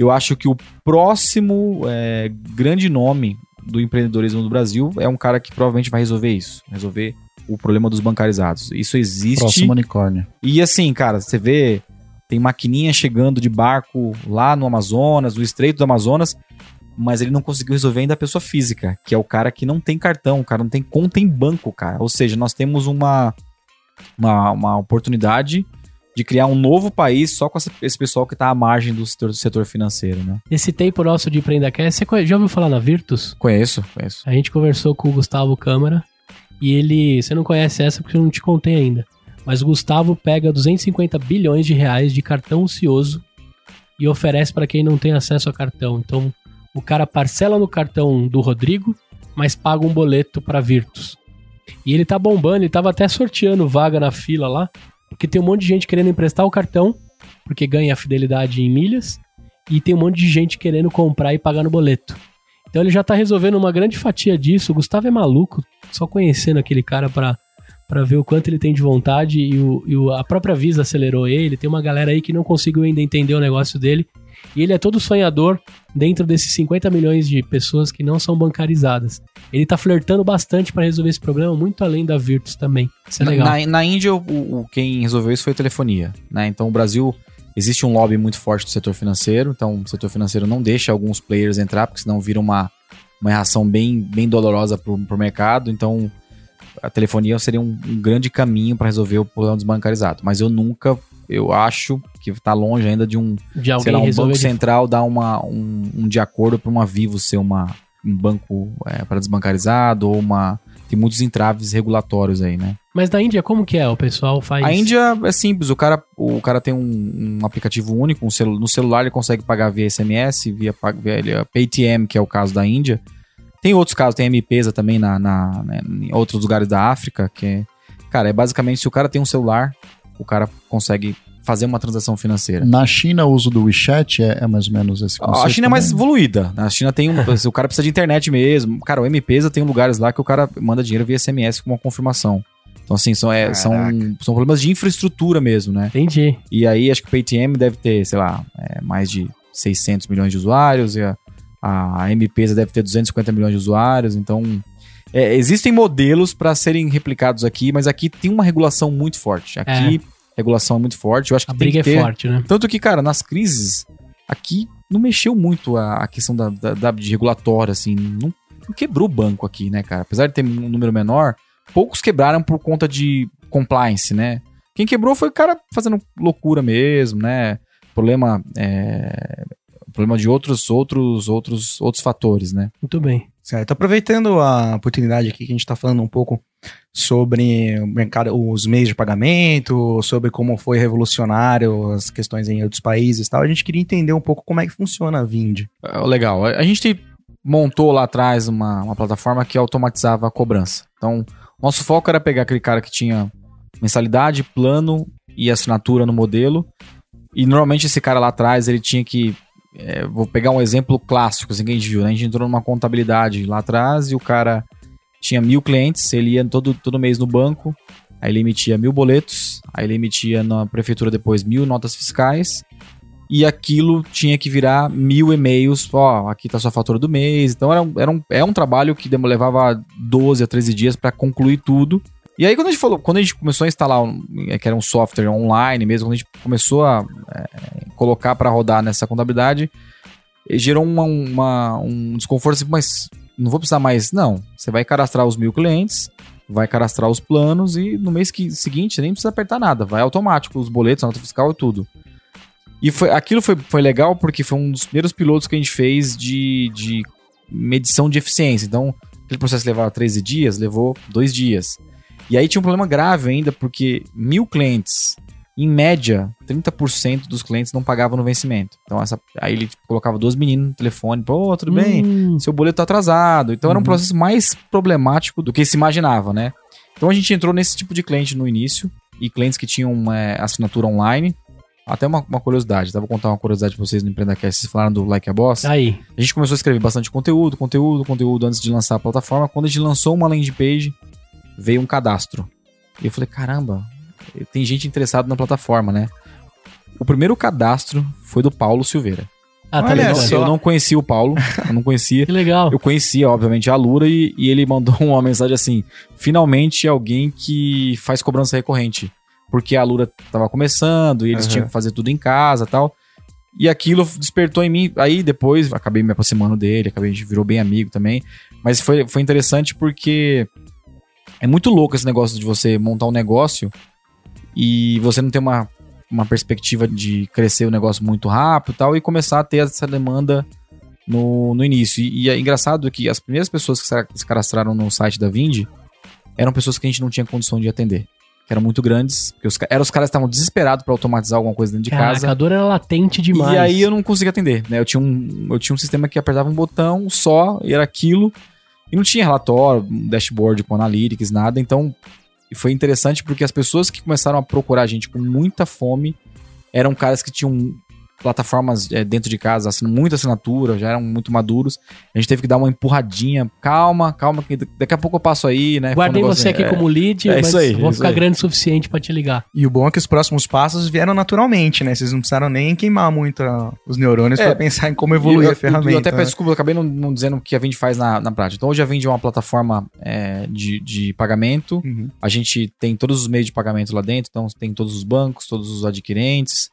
eu acho que o próximo é, grande nome do empreendedorismo do Brasil é um cara que provavelmente vai resolver isso. Resolver o problema dos bancarizados. Isso existe. Próximo unicórnio. E assim, cara, você vê, tem maquininha chegando de barco lá no Amazonas, no Estreito do Amazonas, mas ele não conseguiu resolver ainda a pessoa física, que é o cara que não tem cartão, o cara não tem conta em banco, cara. Ou seja, nós temos uma, uma, uma oportunidade de criar um novo país só com esse pessoal que tá à margem do setor, do setor financeiro, né? Esse tempo nosso de Empreendacast, você conhe- já ouviu falar na Virtus? Conheço, conheço. A gente conversou com o Gustavo Câmara e ele. Você não conhece essa porque eu não te contei ainda. Mas o Gustavo pega 250 bilhões de reais de cartão ocioso e oferece para quem não tem acesso a cartão. Então, o cara parcela no cartão do Rodrigo, mas paga um boleto para Virtus. E ele tá bombando, ele tava até sorteando vaga na fila lá, porque tem um monte de gente querendo emprestar o cartão, porque ganha a fidelidade em milhas, e tem um monte de gente querendo comprar e pagar no boleto. Então ele já tá resolvendo uma grande fatia disso. O Gustavo é maluco, só conhecendo aquele cara pra, pra ver o quanto ele tem de vontade e, o, e o- a própria Visa acelerou ele. Tem uma galera aí que não conseguiu ainda entender o negócio dele. E ele é todo sonhador dentro desses 50 milhões de pessoas que não são bancarizadas. Ele tá flertando bastante pra resolver esse problema, muito além da Virtus também. Isso é legal. Na, na Índia, o, o- quem resolveu isso foi a telefonia, né? Então, o Brasil, existe um lobby muito forte do setor financeiro, então o setor financeiro não deixa alguns players entrar, porque senão vira uma, uma reação bem, bem dolorosa pro, pro mercado, então a telefonia seria um, um grande caminho para resolver o problema desbancarizado. Mas eu nunca, eu acho que tá longe ainda de um, de alguém lá, um banco central dar uma, um, um de acordo para uma Vivo ser uma, um banco para desbancarizado ou uma... Tem muitos entraves regulatórios aí, né? Mas da Índia, como que é? O pessoal faz. A Índia é simples, o cara, o cara tem um, um aplicativo único, um celu, no celular ele consegue pagar via SMS, via, via PayTM, que é o caso da Índia. Tem outros casos, tem M-Pesa também na, na- né, em outros lugares da África, que é, cara, é basicamente se o cara tem um celular, o cara consegue fazer uma transação financeira. Na China, o uso do WeChat é, é mais ou menos esse conceito. A China é mais também? evoluída. A China tem um. o cara precisa de internet mesmo. Cara, o M-Pesa tem lugares lá que o cara manda dinheiro via SMS com uma confirmação. Então, assim, são, é, são, são problemas de infraestrutura mesmo, né? Entendi. E aí, acho que o PayTM deve ter, sei lá, é, mais de 600 milhões de usuários. E a, a M-Pesa deve ter 250 milhões de usuários. Então, é, existem modelos para serem replicados aqui, mas aqui tem uma regulação muito forte. Aqui, regulação é muito forte. Eu acho que A briga que é ter, forte, né? tanto que, cara, nas crises, aqui não mexeu muito a, a questão da, da, da- de regulatória, assim. Não, não quebrou o banco aqui, né, cara? Apesar de ter um número menor, poucos quebraram por conta de compliance, né? Quem quebrou foi o cara fazendo loucura mesmo, né? Problema, é, problema de outros, outros, outros, outros fatores, né? Muito bem. Certo. Aproveitando a oportunidade aqui que a gente está falando um pouco sobre o mercado, os meios de pagamento, sobre como foi revolucionário as questões em outros países e tal, a gente queria entender um pouco como é que funciona a Vind. É, Legal. A gente montou lá atrás uma, uma plataforma que automatizava a cobrança. Então, nosso foco era pegar aquele cara que tinha mensalidade, plano e assinatura no modelo. E normalmente esse cara lá atrás ele tinha que. É, vou pegar um exemplo clássico, assim que a gente viu, né? A gente entrou numa contabilidade lá atrás e o cara tinha mil clientes, ele ia todo, todo mês no banco, aí ele emitia mil boletos, aí ele emitia na prefeitura depois mil notas fiscais, e aquilo tinha que virar mil e-mails, ó, aqui tá sua fatura do mês. Então era um, era um, é um trabalho que levava 12 a 13 dias para concluir tudo. E aí quando a gente falou, quando a gente começou a instalar, um, é, que era um software online mesmo, quando a gente começou a é, colocar para rodar nessa contabilidade, eh, gerou uma, uma- um desconforto assim, mas não vou precisar mais. Não, você vai cadastrar os mil clientes, vai cadastrar os planos e no mês que, seguinte nem precisa apertar nada, vai automático, os boletos, a nota fiscal e tudo. E foi, aquilo foi, foi legal porque foi um dos primeiros pilotos que a gente fez de, de medição de eficiência. Então, aquele processo levava 13 dias, levou dois dias. E aí tinha um problema grave ainda, porque mil clientes, em média, 30% dos clientes não pagavam no vencimento. Então, essa, aí ele tipo, colocava duas meninas no telefone, pô, tudo bem, Hum, seu boleto tá atrasado. Então era um processo mais problemático do que se imaginava, né? Então a gente entrou nesse tipo de cliente no início, e clientes que tinham é, assinatura online. Até uma, uma curiosidade, tá? Vou contar uma curiosidade pra vocês no EmpreendaCast, vocês falaram do Like a Boss. Aí. A gente começou a escrever bastante conteúdo, conteúdo, conteúdo antes de lançar a plataforma. Quando a gente lançou uma landing page, veio um cadastro. E eu falei, caramba, tem gente interessada na plataforma, né? O primeiro cadastro foi do Paulo Silveira. Ah, tá legal. Eu não conhecia o Paulo, eu não conhecia. Que legal. Eu conhecia, obviamente, a Lura e, e ele mandou uma mensagem assim: finalmente alguém que faz cobrança recorrente. Porque a Lura tava começando e eles Aham. tinham que fazer tudo em casa tal. E aquilo despertou em mim. Aí depois acabei me aproximando dele, acabei, a gente virou bem amigo também. Mas foi, foi interessante porque é muito louco esse negócio de você montar um negócio e você não ter uma, uma perspectiva de crescer o negócio muito rápido e tal, e começar a ter essa demanda no, no início. E, e é engraçado que as primeiras pessoas que se- cadastraram no site da Vind eram pessoas que a gente não tinha condição de atender. Que eram muito grandes, porque os, eram os caras que estavam desesperados para automatizar alguma coisa dentro de Caraca, casa. a dor era latente demais. E aí eu não conseguia atender, né? Eu tinha um, eu tinha um sistema que apertava um botão só, e era aquilo. E não tinha relatório, dashboard com analytics, nada. Então, foi interessante porque as pessoas que começaram a procurar a gente com muita fome eram caras que tinham plataformas é, dentro de casa, assinando muita assinatura, já eram muito maduros. A gente teve que dar uma empurradinha. Calma, calma, que daqui a pouco eu passo aí, né? Um Guardei negócio- você aqui é, como lead, é mas isso aí, vou isso ficar aí. grande o suficiente pra te ligar. E o bom é que os próximos passos vieram naturalmente, né? Vocês não precisaram nem queimar muito ah, os neurônios É. pra pensar em como evoluir eu, a ferramenta. Eu até né? peço desculpa, eu acabei não, não dizendo o que a Vind faz na, na prática. Então hoje a Vind é uma plataforma é, de, de pagamento. Uhum. A gente tem todos os meios de pagamento lá dentro, então tem todos os bancos, todos os adquirentes,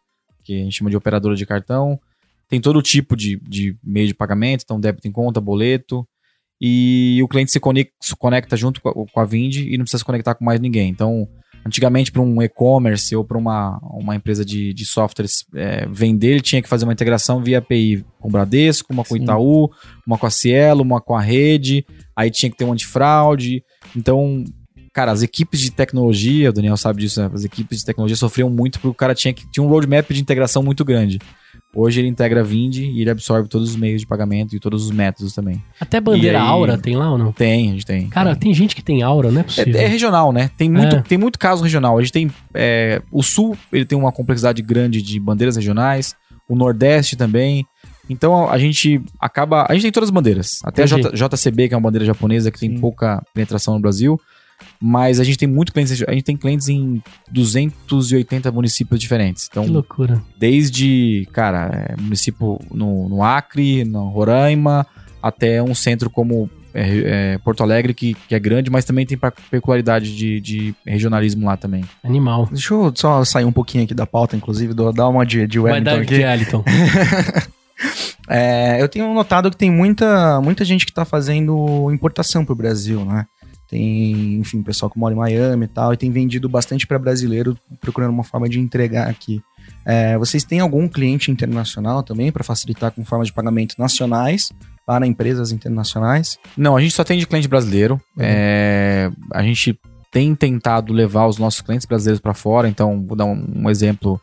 que a gente chama de operadora de cartão. Tem todo tipo de, de meio de pagamento, então débito em conta, boleto. E o cliente se conecta, se conecta junto com a, com a Vind e não precisa se conectar com mais ninguém. Então, antigamente, para um e-commerce ou para uma, uma empresa de, de softwares é, vender, ele tinha que fazer uma integração via API com o Bradesco, uma com o. Itaú, uma com a Cielo, uma com a rede. Aí tinha que ter um antifraude. Então, cara, as equipes de tecnologia, o Daniel sabe disso, né? as equipes de tecnologia sofriam muito porque o cara tinha, que, tinha um roadmap de integração muito grande. Hoje ele integra a Vind e ele absorve todos os meios de pagamento e todos os métodos também. Até bandeira aí- Aura tem lá ou não? Tem, a gente tem. Cara, tem gente que tem Aura, não é possível. É, é regional, né? Tem muito, É. tem muito caso regional. A gente tem. é, o Sul, ele tem uma complexidade grande de bandeiras regionais. O Nordeste também. Então a gente acaba. A gente tem todas as bandeiras. Até a Entendi. J- JCB, que é uma bandeira japonesa que tem Sim. pouca penetração no Brasil. Mas a gente tem muito clientes. A gente tem clientes em 280 municípios diferentes. Então, Que loucura. desde, cara, é, município no, no Acre, no Roraima, até um centro como é, é, Porto Alegre, que, que é grande, mas também tem peculiaridade de, de regionalismo lá também. Animal. Deixa eu só sair um pouquinho aqui da pauta, inclusive, do- dar uma de, de Vai Wellington dar aqui. de. É, eu tenho notado que tem muita, muita gente que está fazendo importação para o Brasil, né? Tem, enfim, pessoal que mora em Miami e tal, e tem vendido bastante para brasileiro, procurando uma forma de entregar aqui. É, vocês têm algum cliente internacional também para facilitar com formas de pagamento nacionais para empresas internacionais? Não, a gente só tem de cliente brasileiro. É, a gente tem tentado levar os nossos clientes brasileiros para fora, então vou dar um, um exemplo.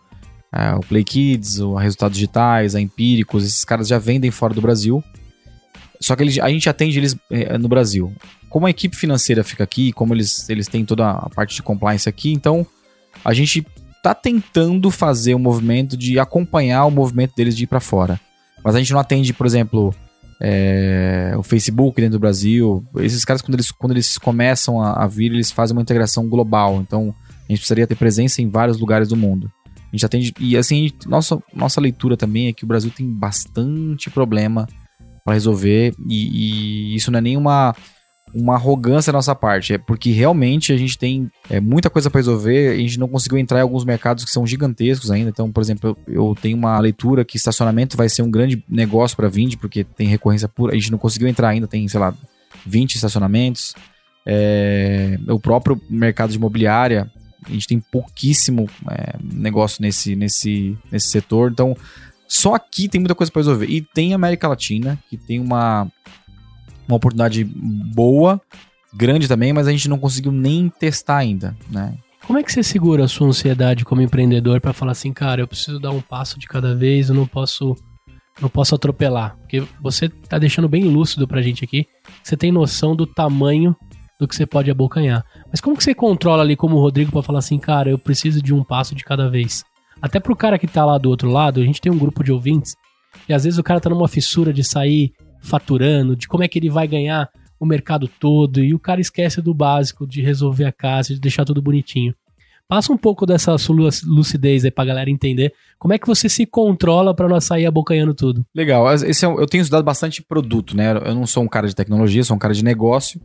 é, o Play Kids, o Resultados Digitais, a Empíricos, esses caras já vendem fora do Brasil. Só que eles- a gente atende eles é, no Brasil. Como a equipe financeira fica aqui, como eles, eles têm toda a parte de compliance aqui, então a gente tá tentando fazer o movimento de acompanhar o movimento deles de ir para fora. Mas a gente não atende, por exemplo, é, o Facebook dentro do Brasil. Esses caras, quando eles, quando eles começam a, a vir, eles fazem uma integração global. Então, a gente precisaria ter presença em vários lugares do mundo. A gente atende. E assim, gente- nossa, nossa leitura também é que o Brasil tem bastante problema para resolver. E, e isso não é nenhuma uma arrogância da nossa parte. É porque realmente a gente tem é, muita coisa para resolver. A gente não conseguiu entrar em alguns mercados que são gigantescos ainda. Então, por exemplo, eu, eu tenho uma leitura que estacionamento vai ser um grande negócio para Vind, porque tem recorrência pura. A gente não conseguiu entrar ainda, tem, sei lá, 20 estacionamentos. É, o próprio mercado de imobiliária, a gente tem pouquíssimo é, negócio nesse, nesse, nesse setor. Então, só aqui tem muita coisa para resolver. E tem América Latina, que tem uma, uma oportunidade boa, grande também, mas a gente não conseguiu nem testar ainda, né? Como é que você segura a sua ansiedade como empreendedor pra falar assim, cara, eu preciso dar um passo de cada vez, eu não posso não posso atropelar? Porque você tá deixando bem lúcido pra gente aqui, você tem noção do tamanho do que você pode abocanhar. Mas como que você controla ali como o Rodrigo pra falar assim, cara, eu preciso de um passo de cada vez? Até pro cara que tá lá do outro lado, a gente tem um grupo de ouvintes e às vezes o cara tá numa fissura de sair faturando, de como é que ele vai ganhar o mercado todo e o cara esquece do básico de resolver a casa, de deixar tudo bonitinho. Passa um pouco dessa sua lu- lucidez aí pra galera entender como é que você se controla pra não sair abocanhando tudo. Legal, esse é eu tenho estudado bastante produto, né? Eu não sou um cara de tecnologia, sou um cara de negócio.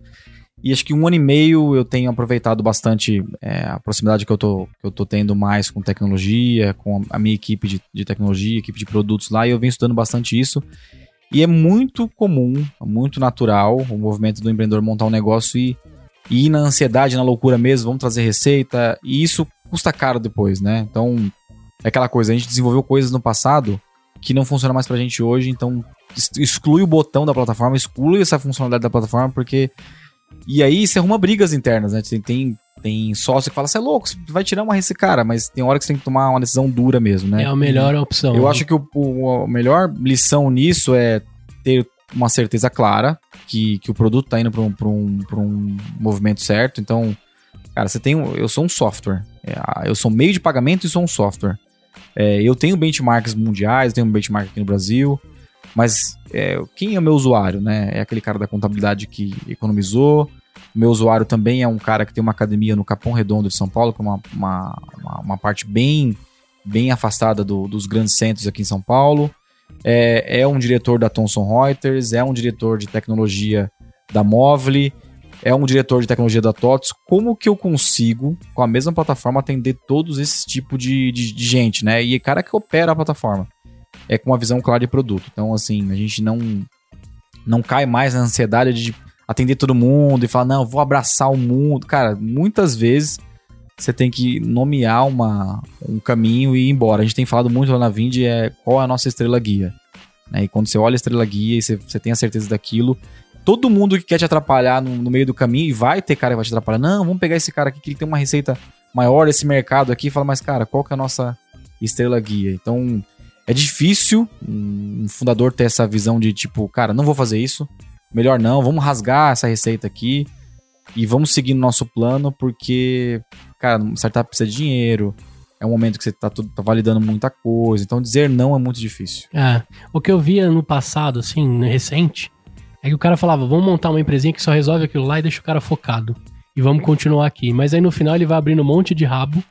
E acho que um ano e meio eu tenho aproveitado bastante é, a proximidade que eu, tô, que eu tô tendo mais com tecnologia, com a minha equipe de, de tecnologia, equipe de produtos lá, e eu venho estudando bastante isso. E é muito comum, muito natural o movimento do empreendedor montar um negócio e, e ir na ansiedade, na loucura mesmo, vamos trazer receita, e isso custa caro depois, né? Então, é aquela coisa, a gente desenvolveu coisas no passado que não funciona mais pra gente hoje, então ex- exclui o botão da plataforma, exclui essa funcionalidade da plataforma, porque. E aí você arruma brigas internas, né? Tem, tem, tem sócio que fala, você é louco, você vai tirar uma receita, cara, mas tem hora que você tem que tomar uma decisão dura mesmo, né? É a melhor opção. Eu acho que o, o- a melhor lição nisso é ter uma certeza clara que, que o produto está indo para um, pra um, pra um movimento certo. Então, cara, você tem. um- Eu sou um software. É, eu sou um meio de pagamento e sou um software. É, eu tenho benchmarks mundiais, tenho um benchmark aqui no Brasil, mas é, quem é o meu usuário, né? É aquele cara da contabilidade que economizou. O meu usuário também é um cara que tem uma academia no Capão Redondo de São Paulo, que é uma, uma, uma, uma parte bem, bem afastada do- dos grandes centros aqui em São Paulo. É, é um diretor da Thomson Reuters, é um diretor de tecnologia da Movile, é um diretor de tecnologia da TOTS. Como que eu consigo, com a mesma plataforma, atender todos esses tipos de, de, de gente, né? E cara que opera a plataforma. É com uma visão clara de produto. Então, assim, a gente não, não cai mais na ansiedade de atender todo mundo e falar, não, vou abraçar o mundo. Cara, muitas vezes você tem que nomear uma, um caminho e ir embora. A gente tem falado muito lá na Vind é qual é a nossa estrela guia. Né? E quando você olha a estrela guia e você, você tem a certeza daquilo, todo mundo que quer te atrapalhar no, no meio do caminho, e vai ter cara que vai te atrapalhar, não, vamos pegar esse cara aqui que ele tem uma receita maior, esse mercado aqui, e fala, mas cara, qual que é a nossa estrela guia? Então, é difícil um fundador ter essa visão de tipo, cara, não vou fazer isso, melhor não, vamos rasgar essa receita aqui e vamos seguir no nosso plano, porque, cara, startup precisa de dinheiro, é um momento que você tá, tudo, tá validando muita coisa, então dizer não é muito difícil. É, o que eu via no passado, assim, recente, é que o cara falava, vamos montar uma empresinha que só resolve aquilo lá e deixa o cara focado. E vamos continuar aqui. Mas aí no final ele vai abrindo um monte de rabo,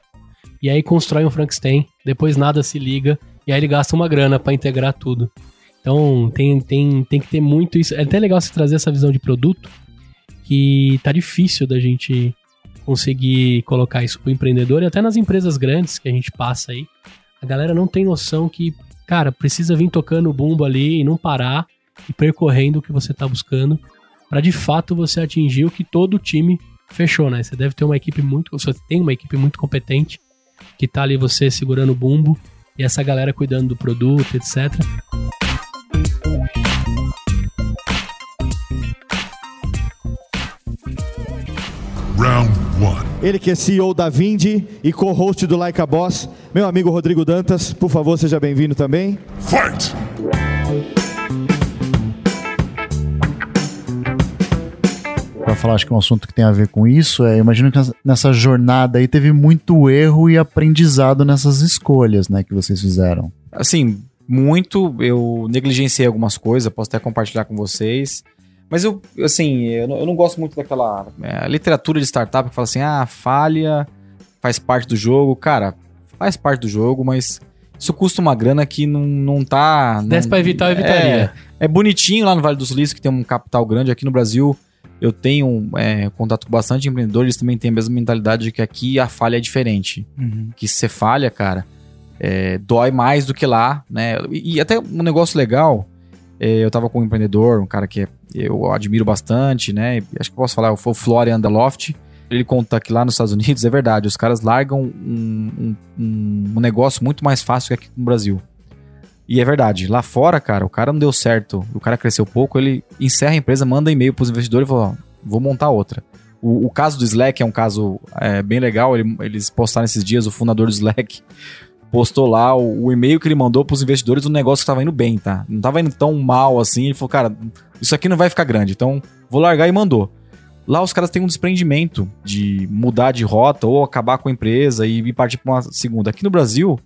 e aí constrói um Frankenstein, depois nada se liga, e aí ele gasta uma grana pra integrar tudo. Então tem, tem, tem que ter muito isso. É até legal você trazer essa visão de produto, que tá difícil da gente conseguir colocar isso pro empreendedor e até nas empresas grandes que a gente passa aí. A galera não tem noção que, cara, precisa vir tocando o bumbo ali e não parar e percorrendo o que você tá buscando. para de fato você atingir o que todo time fechou, né? Você deve ter uma equipe muito, você tem uma equipe muito competente que tá ali você segurando o bumbo e essa galera cuidando do produto, etc. Round one. Ele que é CEO da Vindi e co-host do Like a Boss, meu amigo Rodrigo Dantas, por favor, seja bem-vindo também. Fight! Para falar, acho que é um assunto que tem a ver com isso, é, eu imagino que nessa jornada aí teve muito erro e aprendizado nessas escolhas, né, que vocês fizeram. Assim, muito, eu negligenciei algumas coisas, posso até compartilhar com vocês. Mas eu, assim, eu não, eu não gosto muito daquela é, literatura de startup que fala assim, ah, falha faz parte do jogo. Cara, faz parte do jogo, mas isso custa uma grana que não, não tá... Se desse não- pra evitar, eu evitaria. É, é bonitinho lá no Vale do Silício, que tem um capital grande. Aqui no Brasil, eu tenho é, contato com bastante empreendedores, eles também têm a mesma mentalidade de que aqui a falha é diferente. Que se você falha, cara, é, dói mais do que lá, né? E, e até um negócio legal, é, eu tava com um empreendedor, um cara que é- eu admiro bastante, né? Acho que eu posso falar, foi o Florian Deloft. Ele conta que lá nos Estados Unidos, é verdade, os caras largam um, um- um- um negócio muito mais fácil que aqui no Brasil. E é verdade, lá fora, cara, o cara não deu certo, o cara cresceu pouco, ele encerra a empresa, manda e-mail pros investidores e fala, vou montar outra. O, o caso do Slack é um caso é, bem legal, ele- eles postaram esses dias, o fundador do Slack postou lá o, o e-mail que ele mandou pros investidores do negócio que tava indo bem, tá? Não tava indo tão mal assim, ele falou, cara, isso aqui não vai ficar grande, então vou largar e mandou. Lá os caras têm um desprendimento de mudar de rota ou acabar com a empresa e ir partir pra uma segunda. Aqui no Brasil,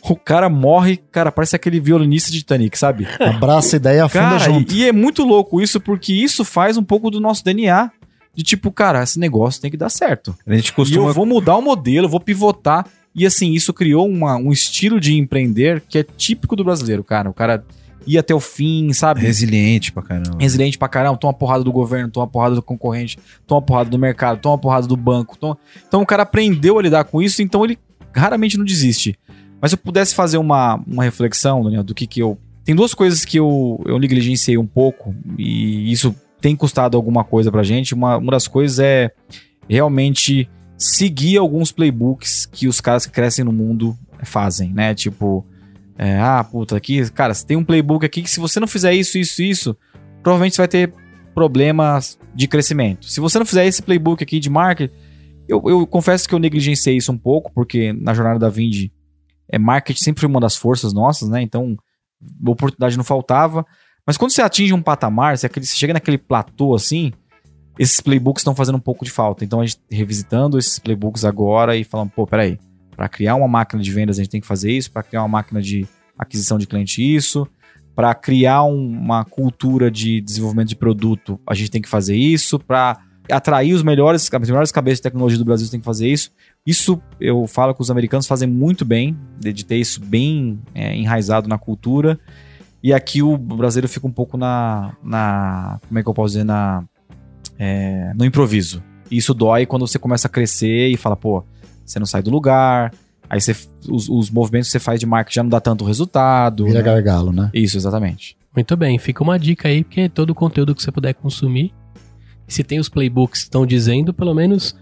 o cara morre, cara, parece aquele violinista de Titanic, sabe? Abraça a ideia e afunda Cara, junto. e, e é muito louco isso, porque isso faz um pouco do nosso DNA. De tipo, cara, esse negócio tem que dar certo. A gente E costuma. eu vou mudar o modelo, vou pivotar. E assim, isso criou uma- um estilo de empreender que é típico do brasileiro, cara. O cara ia até o fim, sabe? Resiliente pra caramba. Resiliente pra caramba, toma porrada do governo, toma porrada do concorrente, toma porrada do mercado, toma porrada do banco. toma- Então o cara aprendeu a lidar com isso, então ele raramente não desiste. Mas se eu pudesse fazer uma, uma reflexão, Daniel, do que que eu... Tem duas coisas que eu, eu negligenciei um pouco, e isso tem custado alguma coisa pra gente. Uma, uma das coisas é realmente seguir alguns playbooks que os caras que crescem no mundo fazem, né? Tipo, é, ah, puta, aqui, cara, você tem um playbook aqui que se você não fizer isso, isso, isso, provavelmente você vai ter problemas de crescimento. Se você não fizer esse playbook aqui de marketing, eu, eu confesso que eu negligenciei isso um pouco, porque na jornada da Vind, é, marketing sempre foi uma das forças nossas, né? Então, oportunidade não faltava. Mas quando você atinge um patamar, você, você chega naquele platô assim, esses playbooks estão fazendo um pouco de falta. Então a gente revisitando esses playbooks agora e falando, pô, peraí, para criar uma máquina de vendas a gente tem que fazer isso, para criar uma máquina de aquisição de cliente isso, para criar um- uma cultura de desenvolvimento de produto a gente tem que fazer isso, para atrair os melhores, as melhores cabeças de tecnologia do Brasil tem que fazer isso. Isso eu falo que os americanos fazem muito bem, de, ter isso bem é, enraizado na cultura. E aqui o brasileiro fica um pouco na. na como é que eu posso dizer? Na, é, no improviso. E isso dói quando você começa a crescer e fala, pô, você não sai do lugar. Aí você, os, os movimentos que você faz de marketing já não dá tanto resultado. Vira né? gargalo, né? Isso, exatamente. Muito bem, fica uma dica aí, porque todo o conteúdo que você puder consumir, se tem os playbooks que estão dizendo, pelo menos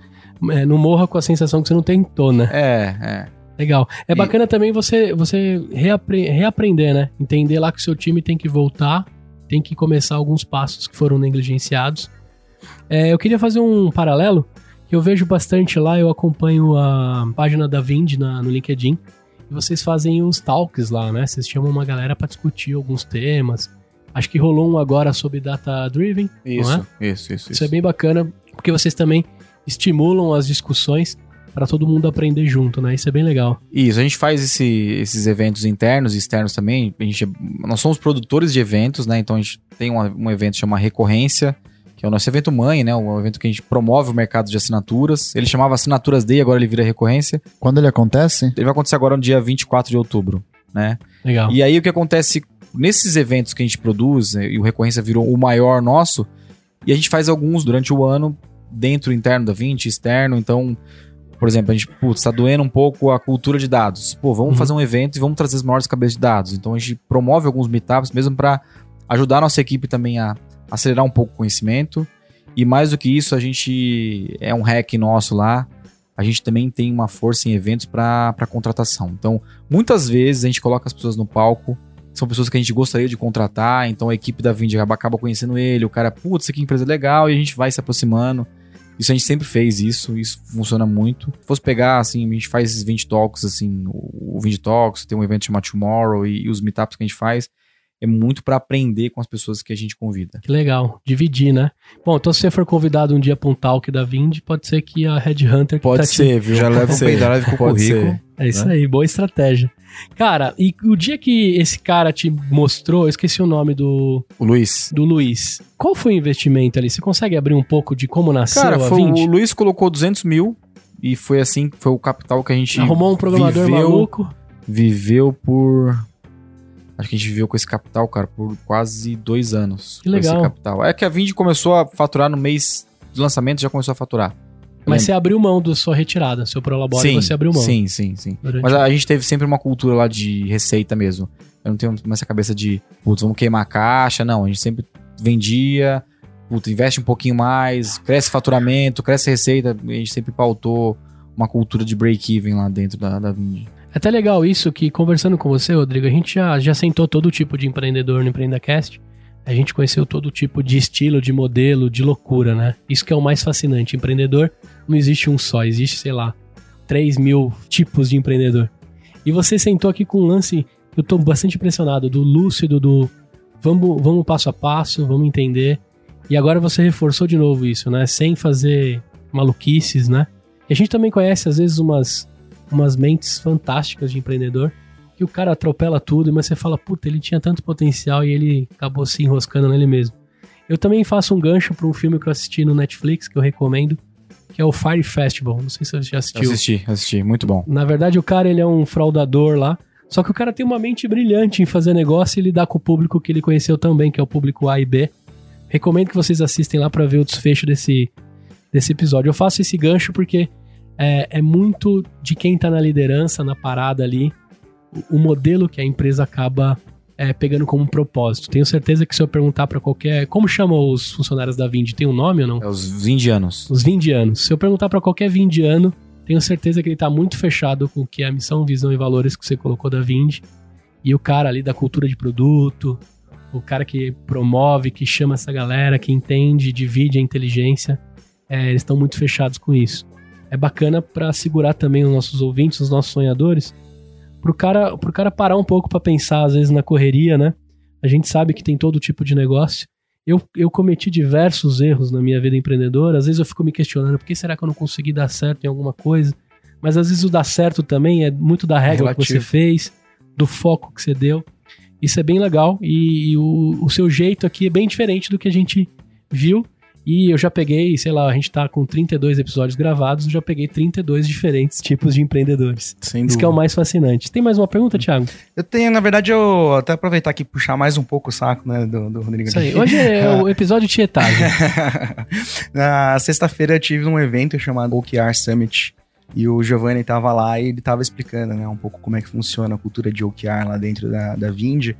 é, não morra com a sensação que você não tentou, né? É, é. Legal. É E- bacana também você, você reapre- reaprender, né? Entender lá que o seu time tem que voltar, tem que começar alguns passos que foram negligenciados. É, eu queria fazer um paralelo, que eu vejo bastante lá, eu acompanho a página da Vind na, no LinkedIn, e vocês fazem os talks lá, né? Vocês chamam uma galera para discutir alguns temas. Acho que rolou um agora sobre data driven, Isso, não é? isso, isso, Isso é bem bacana, porque vocês também estimulam as discussões para todo mundo aprender junto, né? Isso é bem legal. Isso, a gente faz esse- esses eventos internos e externos também. A gente, nós somos produtores de eventos, né? Então a gente tem um, um evento que chama Recorrência, que é o nosso evento mãe, né? Um evento que a gente promove o mercado de assinaturas. Ele chamava Assinaturas Day, agora ele vira Recorrência. Quando ele acontece, Ele vai acontecer agora no dia 24 de outubro, né? Legal. E aí o que acontece nesses eventos que a gente produz, né, e o Recorrência virou o maior nosso, e a gente faz alguns durante o ano, dentro interno da 20, externo, então, por exemplo, a gente, putz, tá doendo um pouco a cultura de dados. Pô, vamos Uhum. fazer um evento e vamos trazer as maiores cabeças de dados. Então a gente promove alguns meetups mesmo para ajudar a nossa equipe também a acelerar um pouco o conhecimento. E mais do que isso, a gente é um hack nosso lá. A gente também tem uma força em eventos para contratação. Então, muitas vezes a gente coloca as pessoas no palco, são pessoas que a gente gostaria de contratar, então a equipe da Vind acaba conhecendo ele, o cara, putz, que empresa legal, e a gente vai se aproximando. Isso a gente sempre fez isso, isso funciona muito. Se fosse pegar, assim, a gente faz esses 20 talks, assim, o 20 talks, tem um evento chamado Tomorrow e, e os meetups que a gente faz, é muito para aprender com as pessoas que a gente convida. Que legal, dividir, né? Bom, então se você for convidado um dia para um talk da Vind, pode ser que a Red Hunter que Pode tá ser, viu? Já leva o pendrive com o currículo. É isso né? aí, boa estratégia. Cara, e o dia que esse cara te mostrou, eu esqueci o nome do, O Luiz. do Luiz. Qual foi o investimento ali? Você consegue abrir um pouco de como nasceu Cara, a foi, Vind? o Luiz colocou 200 mil e foi assim, foi o capital que a gente Arrumou um programador viveu, maluco. viveu por... Acho que a gente viveu com esse capital, cara, por quase dois anos. Que legal. Esse capital. É que a Vind começou a faturar no mês de lançamento, já começou a faturar. Mas você abriu mão da sua retirada, seu Prolabore, sim, você abriu mão. Sim, sim, sim. Durante- Mas a gente teve sempre uma cultura lá de receita mesmo. Eu não tenho mais essa cabeça de, putz, vamos queimar a caixa. Não, a gente sempre vendia, putz, investe um pouquinho mais, cresce faturamento, cresce receita. A gente sempre pautou uma cultura de break-even lá dentro da, da Vind. É até legal isso que, conversando com você, Rodrigo, a gente já, já sentou todo tipo de empreendedor no EmpreendaCast. A gente conheceu todo tipo de estilo, de modelo, de loucura, né? Isso que é o mais fascinante. Empreendedor não existe um só, existe, sei lá, 3 mil tipos de empreendedor. E você sentou aqui com um lance, eu tô bastante impressionado, do lúcido, do vamos, vamos passo a passo, vamos entender. E agora você reforçou de novo isso, né? Sem fazer maluquices, né? E a gente também conhece, às vezes, umas, umas mentes fantásticas de empreendedor que o cara atropela tudo, mas você fala, puta, ele tinha tanto potencial e ele acabou se enroscando nele mesmo. Eu também faço um gancho para um filme que eu assisti no Netflix, que eu recomendo, que é o Fire Festival. Não sei se você já assistiu. Assisti, assisti, muito bom. Na verdade, o cara ele é um fraudador lá. Só que o cara tem uma mente brilhante em fazer negócio e lidar com o público que ele conheceu também, que é o público A e B. Recomendo que vocês assistem lá para ver o desfecho desse, desse episódio. Eu faço esse gancho porque é, é muito de quem tá na liderança, na parada ali, o, modelo que a empresa acaba é, pegando como propósito. Tenho certeza que se eu perguntar para qualquer. Como chamam os funcionários da Vind? Tem um nome ou não? É os indianos. Os vindianos. Se eu perguntar para qualquer vindiano, tenho certeza que ele tá muito fechado com o que é a missão, visão e valores que você colocou da Vind. E o cara ali da cultura de produto, o cara que promove, que chama essa galera, que entende, divide a inteligência, é, eles estão muito fechados com isso. É bacana para segurar também os nossos ouvintes, os nossos sonhadores, pro cara, pro cara parar um pouco para pensar, às vezes, na correria, né? A gente sabe que tem todo tipo de negócio. Eu, eu cometi diversos erros na minha vida empreendedora. Às vezes eu fico me questionando por que será que eu não consegui dar certo em alguma coisa. Mas às vezes o dar certo também é muito da regra que você Relativo. fez, do foco que você deu. Isso é bem legal e, o, o seu jeito aqui é bem diferente do que a gente viu. E eu já peguei, sei lá, a gente tá com 32 episódios gravados, eu já peguei 32 diferentes tipos de empreendedores. Sem Isso que é o mais fascinante. Tem mais uma pergunta, Thiago? Eu tenho, na verdade, eu até aproveitar aqui e puxar mais um pouco o saco, né, do, do Rodrigo. Isso aí. Hoje é o episódio tietagem. Na sexta-feira eu tive um evento chamado OKR Summit e o Giovanni tava lá e ele tava explicando, né, um pouco como é que funciona a cultura de OKR lá dentro da, da Vind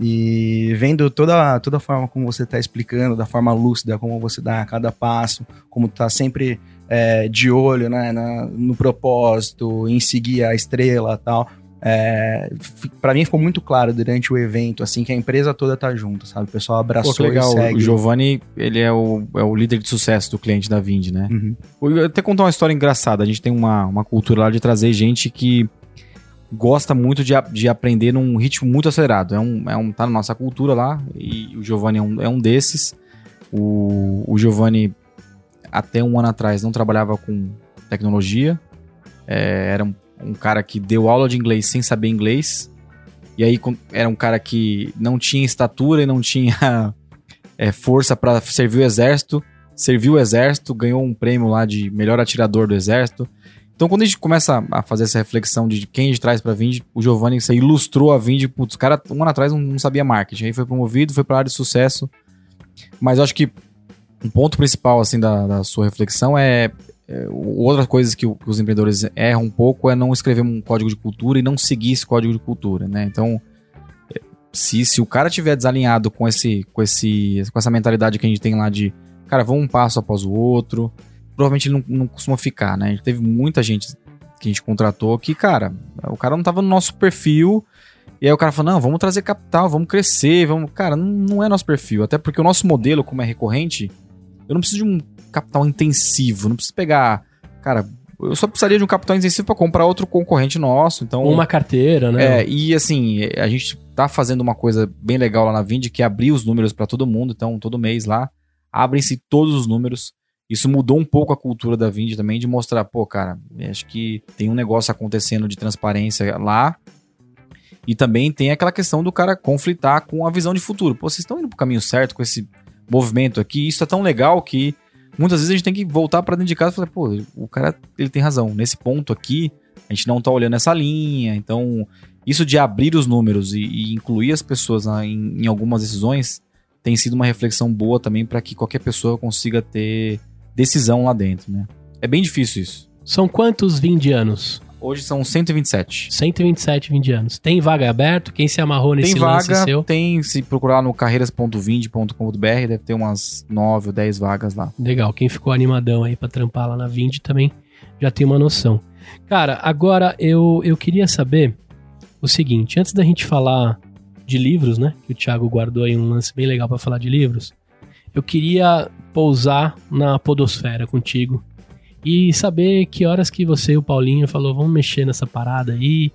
e vendo toda, toda a forma como você tá explicando, da forma lúcida, como você dá cada passo, como tá sempre é, de olho, né, na- no propósito, em seguir a estrela e tal. É, pra mim ficou muito claro durante o evento, assim, que a empresa toda tá junto, sabe? O pessoal abraçou Pô, legal. e segue. O Giovanni, ele é o, é o líder de sucesso do cliente da Vind, né? Uhum. Vou até contar uma história engraçada. A gente tem uma, uma cultura lá de trazer gente que gosta muito de, de aprender num ritmo muito acelerado. É um, é um, tá na nossa cultura lá e o Giovanni é um, é um desses. O, o Giovanni, até um ano atrás, não trabalhava com tecnologia. É, era um, um cara que deu aula de inglês sem saber inglês. E aí era um cara que não tinha estatura e não tinha é, força para servir o exército serviu o exército, ganhou um prêmio lá de melhor atirador do exército. Então, quando a gente começa a fazer essa reflexão de quem a gente traz pra Vind, o Giovanni aí ilustrou a Vind. Putz, o cara, um ano atrás, não, não sabia marketing. Aí foi promovido, foi pra área de sucesso. Mas eu acho que um ponto principal, assim, da, da sua reflexão é, é, Outras coisas que, que os empreendedores erram um pouco é não escrever um código de cultura e não seguir esse código de cultura, né? Então, se, se o cara tiver desalinhado com esse, com esse, com essa mentalidade que a gente tem lá de, cara, vamos um passo após o outro, provavelmente ele não, não costuma ficar, né? A gente teve muita gente que a gente contratou que, cara, o cara não tava no nosso perfil. E aí o cara falou, não, vamos trazer capital, vamos crescer, vamos. Cara, não, não é nosso perfil. Até porque o nosso modelo, como é recorrente, eu não preciso de um capital intensivo, não preciso pegar. Cara, eu só precisaria de um capital intensivo para comprar outro concorrente nosso. Então, Uma carteira, né? é, e assim, a gente tá fazendo uma coisa bem legal lá na Vind, que é abrir os números para todo mundo. Então, todo mês lá, abrem-se todos os números. Isso mudou um pouco a cultura da Vind também, de mostrar, pô, cara, acho que tem um negócio acontecendo de transparência lá. E também tem aquela questão do cara conflitar com a visão de futuro. Pô, vocês estão indo pro caminho certo com esse movimento aqui. Isso é tão legal que muitas vezes a gente tem que voltar para dentro de casa e falar, pô, o cara ele tem razão. Nesse ponto aqui, a gente não tá olhando essa linha. Então, isso de abrir os números e, e incluir as pessoas na- em, em algumas decisões tem sido uma reflexão boa também para que qualquer pessoa consiga ter decisão lá dentro, né? É bem difícil isso. São quantos vindianos? Hoje são 127. 127 vindianos. Tem vaga aberto? Quem se amarrou nesse Tem lance vaga, seu? tem, se procurar no carreiras.vind.com.br, deve ter umas 9 ou 10 vagas lá. Legal, quem ficou animadão aí pra trampar lá na Vind também já tem uma noção. Cara, agora eu, eu queria saber o seguinte, antes da gente falar de livros, né, que o Thiago guardou aí um lance bem legal pra falar de livros, eu queria pousar na podosfera contigo e saber que horas que você e o Paulinho falou, vamos mexer nessa parada aí,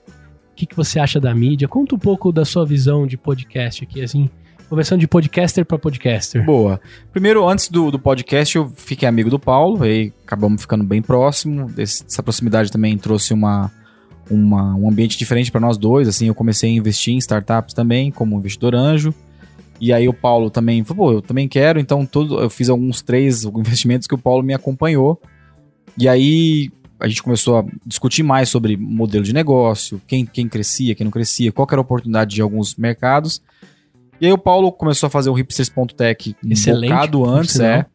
o que, que você acha da mídia? Conta um pouco da sua visão de podcast aqui, assim, conversando de podcaster pra podcaster. Boa. Primeiro, antes do, do podcast, eu fiquei amigo do Paulo, aí acabamos ficando bem próximo. Essa proximidade também trouxe uma, uma- um ambiente diferente para nós dois. Assim, eu comecei a investir em startups também, como investidor anjo. E aí o Paulo também falou, pô, eu também quero, então todo, eu fiz alguns três investimentos que o Paulo me acompanhou. E aí a gente começou a discutir mais sobre modelo de negócio, quem, quem crescia, quem não crescia, qual era a oportunidade de alguns mercados. E aí o Paulo começou a fazer o hipsters.tech um Excelente, bocado antes, é.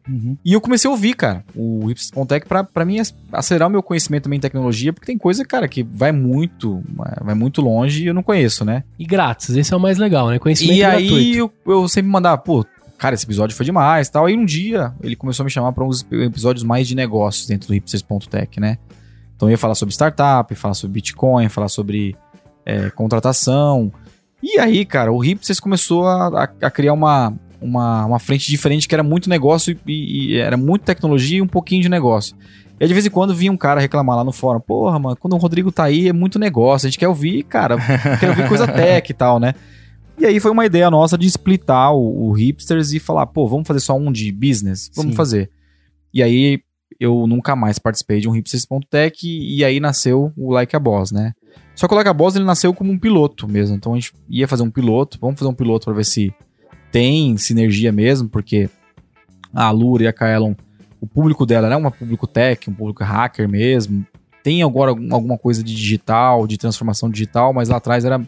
E eu comecei a ouvir, cara, o hipsters.tech pra, pra mim ac- acelerar o meu conhecimento também em tecnologia, porque tem coisa, cara, que vai muito, vai muito longe e eu não conheço, né? E grátis, esse é o mais legal, né? Conhecimento E aí gratuito. eu, eu sempre mandava, pô, cara, esse episódio foi demais tal. Aí um dia ele começou a me chamar para uns episódios mais de negócios dentro do hipsters.tech, né? Então eu ia falar sobre startup, falar sobre Bitcoin, falar sobre é, contratação. E aí, cara, o Hipsters começou a, a- a criar uma, uma, uma frente diferente que era muito negócio e, e era muito tecnologia e um pouquinho de negócio. E aí, de vez em quando vinha um cara reclamar lá no fórum, porra, mano, quando o Rodrigo tá aí é muito negócio, a gente quer ouvir, cara, quer ouvir coisa tech e tal, né? E aí foi uma ideia nossa de splitar o, o Hipsters e falar, pô, vamos fazer só um de business? Vamos Sim. fazer. E aí eu nunca mais participei de um hipsters.tech e aí nasceu o Like a Boss, né? Só que o Boss ele nasceu como um piloto mesmo. Então a gente ia fazer um piloto, vamos fazer um piloto para ver se tem sinergia mesmo, porque a Lura e a Kaelon, o público dela é um público tech, um público hacker mesmo. Tem agora algum- alguma coisa de digital, de transformação digital, mas lá atrás era,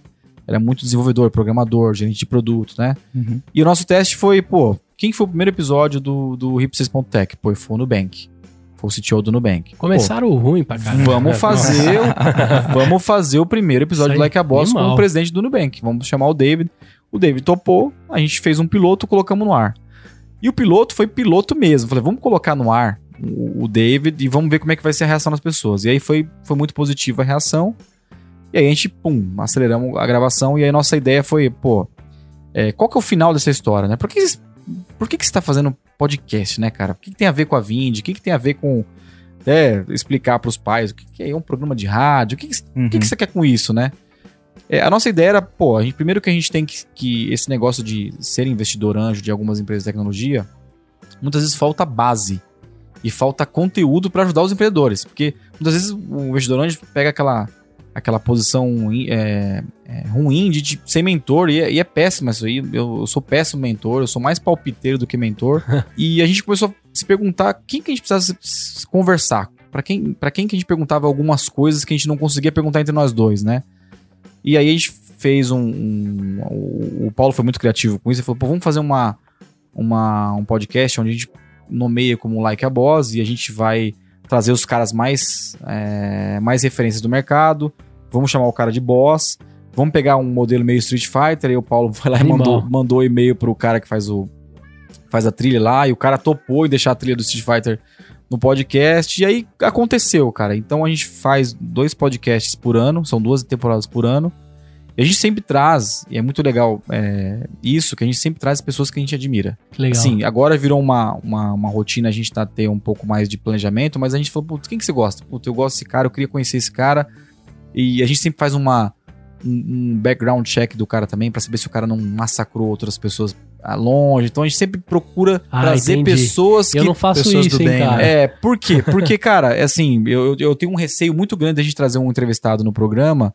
era muito desenvolvedor, programador, gerente de produto, né? Uhum. E o nosso teste foi, pô, quem foi o primeiro episódio do, do Hipsters.tech? Pô, foi o Nubank. Foi o CTO do Nubank. Pô, Começaram ruim pra caramba. Vamos fazer, o, vamos fazer o primeiro episódio do Like a Boss com o presidente do Nubank. Vamos chamar o David. O David topou, a gente fez um piloto, colocamos no ar. E o piloto foi piloto mesmo. Falei, vamos colocar no ar o, David e vamos ver como é que vai ser a reação das pessoas. E aí foi, foi muito positiva a reação. E aí a gente, pum, aceleramos a gravação. E aí nossa ideia foi, pô, é, qual que é o final dessa história, né? Por que, por que, que você tá fazendo podcast, né, cara? O que, que tem a ver com a Vind? O que, que tem a ver com é, explicar pros pais o que, que é um programa de rádio? O que, que, que, que você quer com isso, né? É, a nossa ideia era, pô, a gente, primeiro que a gente tem que, que esse negócio de ser investidor anjo de algumas empresas de tecnologia, muitas vezes falta base e falta conteúdo para ajudar os empreendedores, porque muitas vezes o investidor anjo pega aquela aquela posição é, é, ruim de, de ser mentor e é, e é péssimo isso aí. Eu, eu sou péssimo mentor, eu sou mais palpiteiro do que mentor. e a gente começou a se perguntar quem que a gente precisava conversar. Para quem, pra quem que a gente perguntava algumas coisas que a gente não conseguia perguntar entre nós dois, né? E aí a gente fez um. um- o, o Paulo foi muito criativo com isso. Ele falou: Pô, vamos fazer uma, uma, um podcast onde a gente nomeia como Like a Boss e a gente vai trazer os caras mais, é, mais referências do mercado. Vamos chamar o cara de boss. vamos pegar um modelo meio Street Fighter, e o Paulo foi lá e mandou, mandou e-mail pro cara que faz o faz a trilha lá, e o cara topou em deixar a trilha do Street Fighter no podcast, e aí aconteceu, cara. Então a gente faz dois podcasts por ano, são duas temporadas por ano, e a gente sempre traz, e é muito legal é, isso, que a gente sempre traz pessoas que a gente admira. Legal. Sim, agora virou uma, uma, uma rotina, a gente tá ter um pouco mais de planejamento, mas a gente falou, putz, quem que você gosta? Putz, eu gosto desse cara, eu queria conhecer esse cara. E a gente sempre faz uma, um, um background check do cara também, pra saber se o cara não massacrou outras pessoas ah, longe. Então a gente sempre procura Ah, trazer entendi. pessoas Eu que não faço pessoas isso, do hein, bem, cara. é, por quê? Porque, cara, é assim, eu, eu- eu tenho um receio muito grande da gente trazer um entrevistado no programa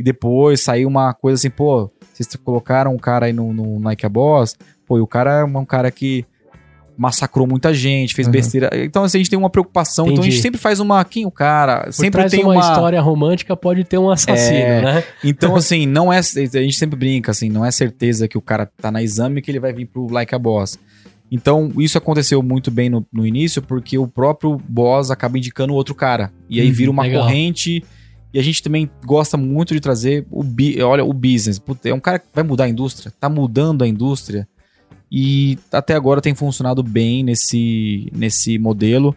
e depois sair uma coisa assim, pô, vocês colocaram um cara aí no, no Nike a Boss, pô, e o cara é um cara que massacrou muita gente, fez Uhum. besteira. Então, assim, a gente tem uma preocupação. Então, a Entendi. gente sempre faz uma. Quem o cara? Por sempre tem uma, uma. história romântica pode ter um assassino, É. né? Então, assim, não é. A gente sempre brinca, assim, não é certeza que o cara tá na exame que ele vai vir pro Like a Boss. Então, isso aconteceu muito bem no, no início, porque o próprio boss acaba indicando outro cara. E aí Uhum, vira uma legal. corrente. E a gente também gosta muito de trazer o olha, o business. É um cara que vai mudar a indústria, tá mudando a indústria. E até agora tem funcionado bem nesse, nesse modelo.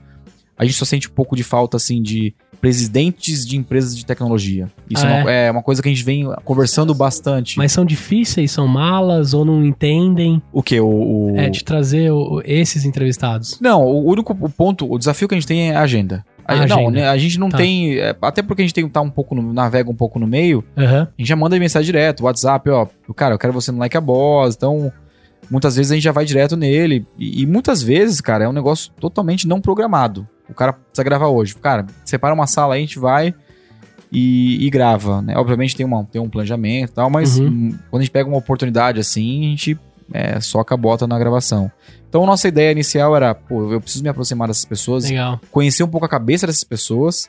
A gente só sente um pouco de falta, assim, de presidentes de empresas de tecnologia. Isso Ah, é, uma, é uma coisa que a gente vem conversando bastante. Mas são difíceis, são malas ou não entendem o que? O, o- é, de trazer o- esses entrevistados. Não, o único ponto, o desafio que a gente tem é a agenda. A, A não, né, a gente não Tá. tem. é, até porque a gente tem, tá um pouco no, navega um pouco no meio, Aham. a gente já manda mensagem direto, WhatsApp, ó. Cara, eu quero você no Like a Boss. Então, muitas vezes a gente já vai direto nele. E, e muitas vezes, cara, é um negócio totalmente não programado. O cara precisa gravar hoje. Cara, separa uma sala aí, a gente vai e, e grava, né? Obviamente tem, uma, tem um planejamento e tal, mas Uhum. hum, quando a gente pega uma oportunidade assim, a gente é, soca a bota na gravação. Então, nossa ideia inicial era, pô, eu preciso me aproximar dessas pessoas, Legal. conhecer um pouco a cabeça dessas pessoas.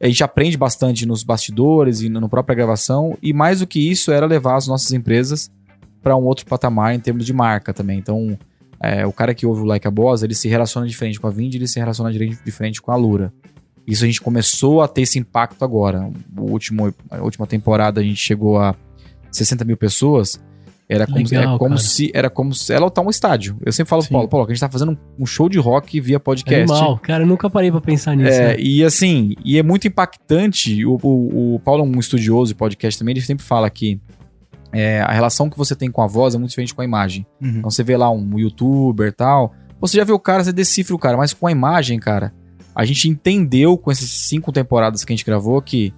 A gente aprende bastante nos bastidores e na própria gravação. E mais do que isso, era levar as nossas empresas para um outro patamar em termos de marca também. Então, é, o cara que ouve o Like a Boss, ele se relaciona diferente com a Vind, ele se relaciona diferente com a Lura. Isso a gente começou a ter esse impacto agora. O último, a última temporada a gente chegou a 60 mil pessoas. Era como, Legal, é como cara. se era como se ela tá um estádio. Eu sempre falo pro. Paulo, Paulo, que a gente tá fazendo um- um show de rock via podcast. Animal. Cara, eu nunca parei pra pensar nisso. É, né? e assim, e é muito impactante. O, o, o Paulo é um estudioso de podcast também, ele sempre fala que é, a relação que você tem com a voz é muito diferente com a imagem. Uhum. Então você vê lá um youtuber e tal, você já vê o cara, você decifra o cara, mas com a imagem, cara, a gente entendeu com essas cinco temporadas que a gente gravou que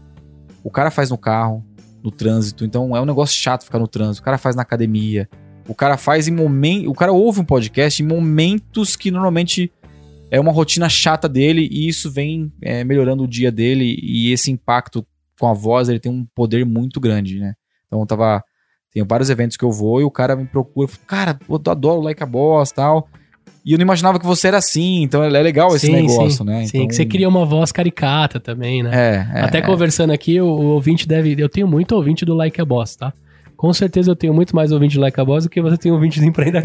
o cara faz no carro, no trânsito, então é um negócio chato ficar no trânsito, o cara faz na academia, o cara faz em momentos. O cara ouve um podcast em momentos que normalmente é uma rotina chata dele e isso vem é, melhorando o dia dele e esse impacto com a voz ele tem um poder muito grande, né? Então eu tava. Tem vários eventos que eu vou e o cara me procura, cara, eu adoro Like a Boss e tal. E eu não imaginava que você era assim, então é legal esse Sim, negócio, sim, né? Sim, então, que você cria uma voz caricata também, né? É, é, Até é. conversando aqui, o, o ouvinte deve. Eu tenho muito ouvinte do Like a Boss, tá? Com certeza eu tenho muito mais ouvinte do Like a Boss do que você tem ouvinte do Empreenda.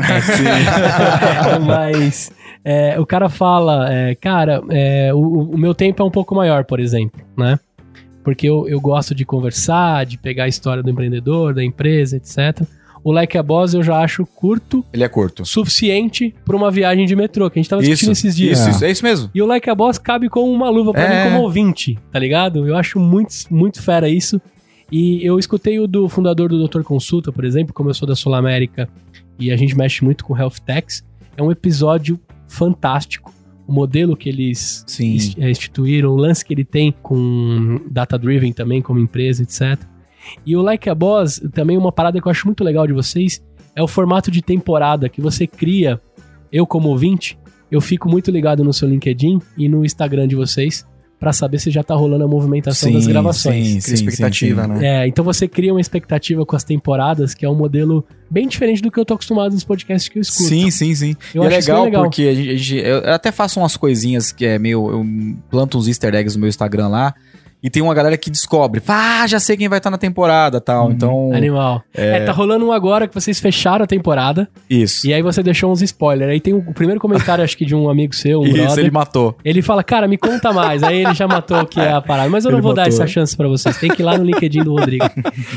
Mas é, o cara fala, é, cara, é, o, o meu tempo é um pouco maior, por exemplo, né? Porque eu, eu gosto de conversar, de pegar a história do empreendedor, da empresa, etc. O Like a Boss eu já acho curto, Ele é curto. suficiente para uma viagem de metrô, que a gente tava Isso, discutindo esses dias. isso, isso, é isso mesmo. E o Like a Boss cabe como uma luva pra É. mim como ouvinte, tá ligado? Eu acho muito, muito fera isso. E eu escutei o do fundador do Doutor Consulta, por exemplo, como eu sou da Sul América e a gente mexe muito com Health Techs. É um episódio fantástico. O modelo que eles Sim. eh, instituíram, o lance que ele tem com Data Driven também, como empresa, etc. E o Like a Boss, também uma parada que eu acho muito legal de vocês, é o formato de temporada que você cria. Eu, como ouvinte, eu fico muito ligado no seu LinkedIn e no Instagram de vocês pra saber se já tá rolando a movimentação das gravações. sim, Cria expectativa, né? É, então você cria uma expectativa com as temporadas, que é um modelo bem diferente do que eu tô acostumado nos podcasts que eu escuto. Sim, sim, sim. Eu e é acho isso legal, legal. porque a gente, a gente- eu até faço umas coisinhas que é meio. Eu planto uns easter eggs no meu Instagram lá. E tem uma galera que descobre, ah, já sei quem vai estar na temporada tal. Uhum. Então. Animal. É... tá rolando um agora que vocês fecharam a temporada. Isso. E aí você deixou uns spoilers. Aí tem o primeiro comentário, acho que de um amigo seu, um Isso, brother. ele matou. Ele fala, cara, me conta mais. Aí ele já matou o que é a parada. Mas eu não Ele vou dar matou. essa chance pra vocês. Tem que ir lá no LinkedIn do Rodrigo.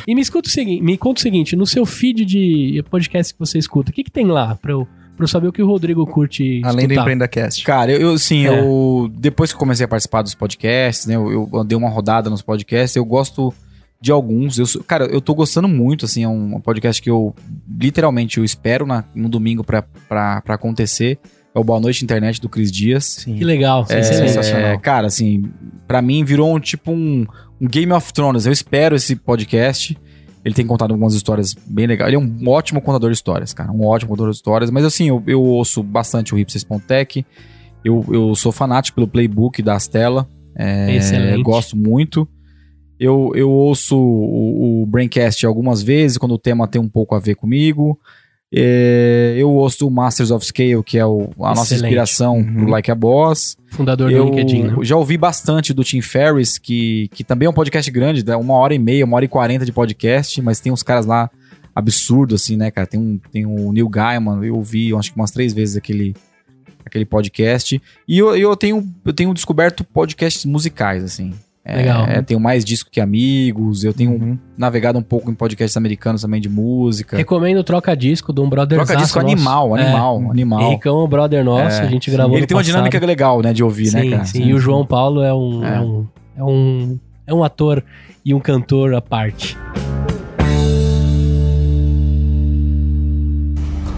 e me escuta o seguinte, me conta o seguinte, no seu feed de podcast que você escuta, o que que tem lá pra eu, pra eu saber o que o Rodrigo curte Além do escutar? EmpreendaCast. Cara, eu, eu sim, É. eu. Depois que eu comecei a participar dos podcasts, né? Eu, eu dei uma rodada nos podcasts, eu gosto de alguns. Eu, sou- cara, eu tô gostando muito, assim, é um podcast que eu literalmente eu espero na, no domingo pra, pra, pra acontecer. É o Boa Noite Internet do Cris Dias. Sim. Que legal, É, excelente. sensacional. cara, assim, pra mim virou um tipo um, um Game of Thrones. Eu espero esse podcast. Ele tem contado algumas histórias bem legais. Ele é um ótimo contador de histórias, cara. Um ótimo contador de histórias. Mas assim, eu, eu ouço bastante o Hipsters.tech. Eu, eu sou fanático pelo playbook da Astela. É, Excelente. Gosto muito. Eu, eu ouço o, o Braincast algumas vezes, quando o tema tem um pouco a ver comigo. É, eu ouço o Masters of Scale, que é o- a nossa Excelente. inspiração Uhum. do Like a Boss. Fundador do Eu LinkedIn, né? já ouvi bastante do Tim Ferriss, que, que também é um podcast grande, dá uma hora e meia, uma hora e quarenta de podcast, mas tem uns caras lá absurdos, assim, né, cara? Tem, um, tem o Neil Gaiman, eu ouvi, eu acho que umas três vezes aquele, aquele podcast. E eu, eu, tenho, eu tenho descoberto podcasts musicais, assim. É, Legal. é, tenho mais disco que amigos, eu tenho Uhum. navegado um pouco em podcasts americanos também de música. Recomendo Troca Disco de um brother Troca disco animal, animal, animal. Henricão, um brother nosso, É, a gente gravou Ele tem uma passado. dinâmica legal, né, de ouvir, sim, né, cara? Sim, e o João Paulo é um, É. é. um, é um é um ator e um cantor à parte.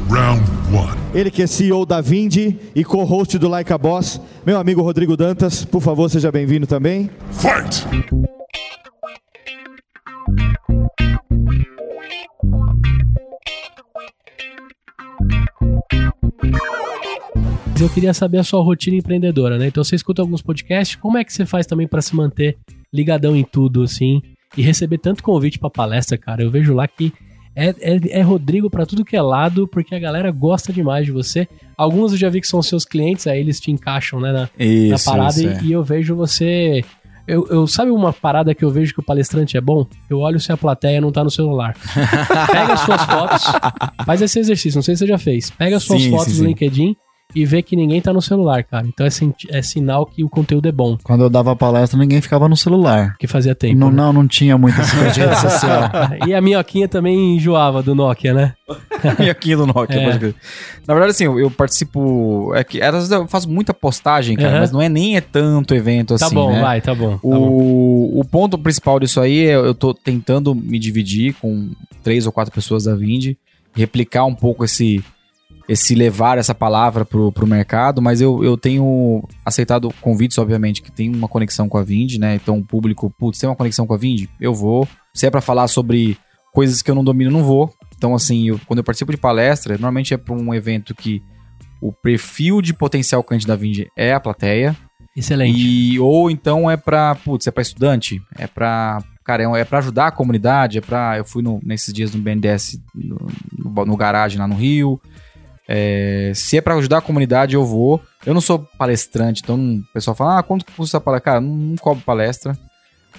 Round one. Ele que é CEO da Vindi e co-host do Like a Boss, meu amigo Rodrigo Dantas, por favor, seja bem-vindo também. Fight! Eu queria saber a sua rotina empreendedora, né? Então você escuta alguns podcasts, como é que você faz também pra se manter ligadão em tudo, assim, e receber tanto convite pra palestra, cara? Eu vejo lá que é, é, é Rodrigo pra tudo que é lado, porque a galera gosta demais de você. Alguns eu já vi que são seus clientes, aí eles te encaixam, né, na, Isso, na parada isso, e, é. e eu vejo você. Eu, eu- sabe uma parada que eu vejo que o palestrante é bom? Eu olho se a plateia não tá no celular. Pega as suas fotos, faz esse exercício, não sei se você já fez. Pega as suas Sim, fotos sim, do. LinkedIn e vê que ninguém tá no celular, cara. Então é, sin- é sinal que o conteúdo é bom, Quando eu dava palestra, ninguém ficava no celular. que fazia tempo. Não, né? não, não tinha rede social. E a minhoquinha também enjoava do Nokia, né? Minhoquinha do Nokia, É. pode crer. Na verdade, assim, eu, eu participo. É que, às vezes eu faço muita postagem, cara, Aham. mas não é nem é tanto evento assim. Tá bom, né? vai, tá bom. tá bom. O, o ponto principal disso aí é eu tô tentando me dividir com três ou quatro pessoas da Vind, replicar um pouco esse esse levar essa palavra pro, pro mercado, mas eu, eu tenho aceitado convites, obviamente, que tem uma conexão com a Vind, né? Então o público, putz, tem uma conexão com a Vind? Eu vou. Se é pra falar sobre coisas que eu não domino, não vou. Então, assim, eu- quando eu participo de palestra, normalmente é pra um evento que o perfil de potencial cliente da Vind é a plateia. Excelente. E, ou então é pra, putz, é pra estudante, é pra, cara, é, é pra ajudar a comunidade, é pra, eu fui no- nesses dias no BNDES, no, no, no garagem lá no Rio, É, se é pra ajudar a comunidade, eu vou. Eu não sou palestrante, então não- o pessoal fala, ah, quanto custa a palestra? Cara, não, não cobro palestra.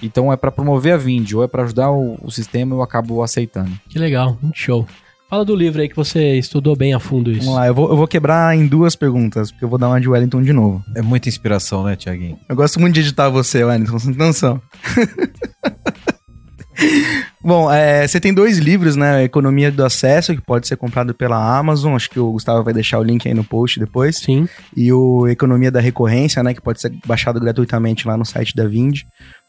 Então é pra promover a Vind, ou é pra ajudar o, o sistema, eu acabo aceitando. Que legal, muito show. Fala do livro aí que você estudou bem a fundo isso. Vamos lá, eu vou, eu vou quebrar em duas perguntas, porque eu vou dar uma de Wellington de novo. É muita inspiração, né, Tiaguinho? Eu gosto muito de editar você, Wellington, sem noção. Bom, é, você tem dois livros, né? Economia do Acesso, que pode ser comprado pela Amazon. Acho que o Gustavo vai deixar o link aí no post depois. Sim. E o Economia da Recorrência, né? Que pode ser baixado gratuitamente lá no site da Vind.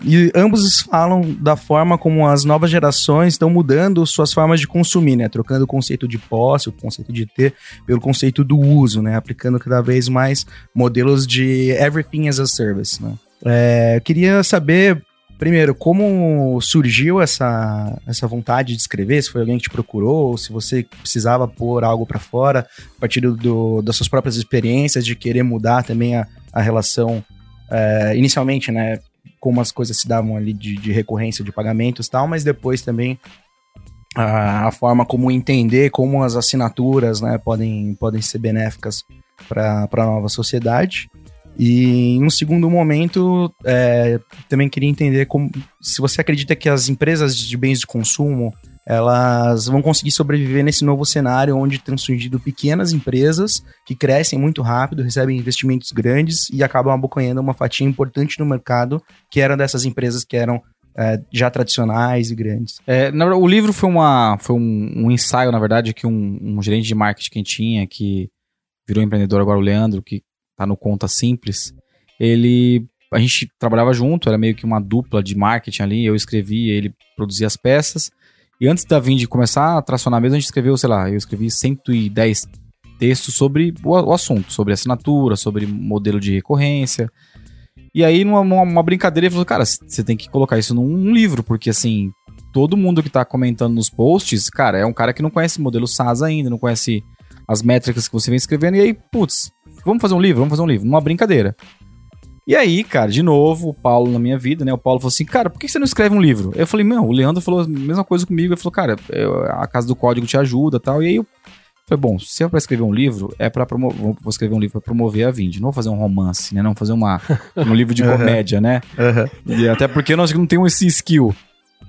E ambos falam da forma como as novas gerações estão mudando suas formas de consumir, né? Trocando o conceito de posse, o conceito de ter, pelo conceito do uso, né? Aplicando cada vez mais modelos de everything as a service, né? É, eu queria saber, primeiro, como surgiu essa, essa vontade de escrever? Se foi alguém que te procurou, ou se você precisava pôr algo para fora, a partir do, das suas próprias experiências, de querer mudar também a, a relação, é, inicialmente, né? Como as coisas se davam ali de, de recorrência de pagamentos e tal, mas depois também a, a forma como entender como as assinaturas né, podem, podem ser benéficas para a nova sociedade. E em um segundo momento, é, também queria entender como, se você acredita que as empresas de bens de consumo elas vão conseguir sobreviver nesse novo cenário onde estão surgindo pequenas empresas que crescem muito rápido, recebem investimentos grandes e acabam abocanhando uma fatia importante no mercado que era dessas empresas que eram é, já tradicionais e grandes. É, na o livro foi, uma, foi um, um ensaio, na verdade, que um, um gerente de marketing que tinha, que virou empreendedor agora, o Leandro, que tá no Conta Simples, ele. A gente trabalhava junto, era meio que uma dupla de marketing ali. Eu escrevia, ele produzia as peças. E antes da Vind começar a tracionar mesmo, a gente escreveu, sei lá, eu escrevi 110 textos sobre o, assunto, sobre assinatura, sobre modelo de recorrência. E aí, numa, numa brincadeira, ele falou: Cara, você tem que colocar isso num livro, porque assim, todo mundo que tá comentando nos posts, cara, é um cara que não conhece modelo SaaS ainda, não conhece as métricas que você vem escrevendo, e aí, putz, vamos fazer um livro, vamos fazer um livro, numa brincadeira. E aí, cara, de novo, o Paulo na minha vida, né? O Paulo falou assim, cara, por que você não escreve um livro? Eu falei, meu, o Leandro falou a mesma coisa comigo. Ele falou, cara, eu, a Casa do Código te ajuda tal. E aí eu falei, bom, se é pra escrever um livro, é pra promover. Vou escrever um livro pra promover a Vind. Não vou fazer um romance, né? Não fazer uma, um livro de comédia, né? E até porque nós não temos esse skill.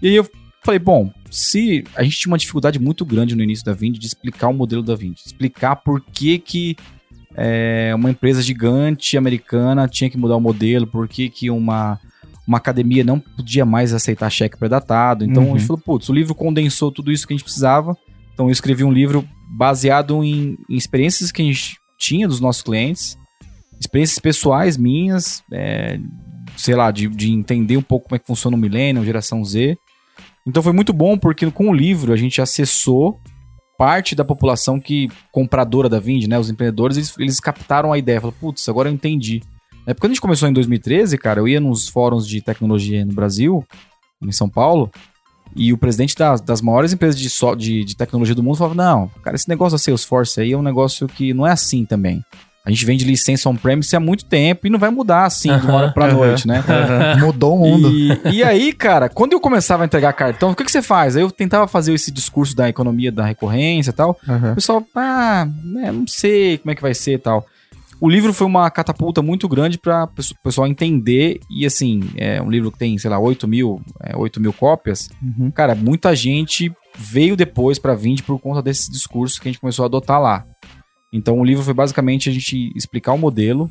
E aí eu falei, bom, se a gente tinha uma dificuldade muito grande no início da Vind de explicar o modelo da Vind, explicar por que que é, uma empresa gigante americana tinha que mudar o modelo, por que que uma uma academia não podia mais aceitar cheque pré-datado. Então Uhum. a gente falou, putz, o livro condensou tudo isso que a gente precisava. Então eu escrevi um livro baseado em, em experiências que a gente tinha dos nossos clientes, experiências pessoais minhas, é, sei lá, de, de entender um pouco como é que funciona o Millennium, geração Z. Então foi muito bom porque com o livro a gente acessou parte da população que compradora da Vind, né, os empreendedores, eles, eles captaram a ideia, falaram, putz, agora eu entendi. É porque quando a gente começou em 2013, cara, eu ia nos fóruns de tecnologia no Brasil, em São Paulo, e o presidente das, das maiores empresas de, so- de, de tecnologia do mundo falava: Não, cara, esse negócio da Salesforce aí é um negócio que não é assim também. A gente vende licença on-premise há muito tempo e não vai mudar assim de uma hora pra noite, né? Mudou o mundo. E, e aí, cara, quando eu começava a entregar cartão, o que, que você faz? Aí eu tentava fazer esse discurso da economia da recorrência e tal. O pessoal, ah, né, não sei como é que vai ser e tal. O livro foi uma catapulta muito grande para o pessoal entender. E assim, é um livro que tem, sei lá, 8 mil, é, 8 mil cópias. Uhum. Cara, muita gente veio depois para Vind por conta desse discurso que a gente começou a adotar lá. Então o livro foi basicamente a gente explicar o modelo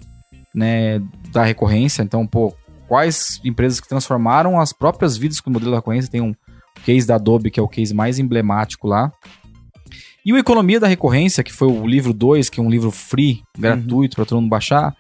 né, da recorrência. Então, pô, quais empresas que transformaram as próprias vidas com o modelo da recorrência. Tem um case da Adobe, que é o case mais emblemático lá. E o Economia da Recorrência, que foi o livro 2, que é um livro free, gratuito para todo mundo baixar,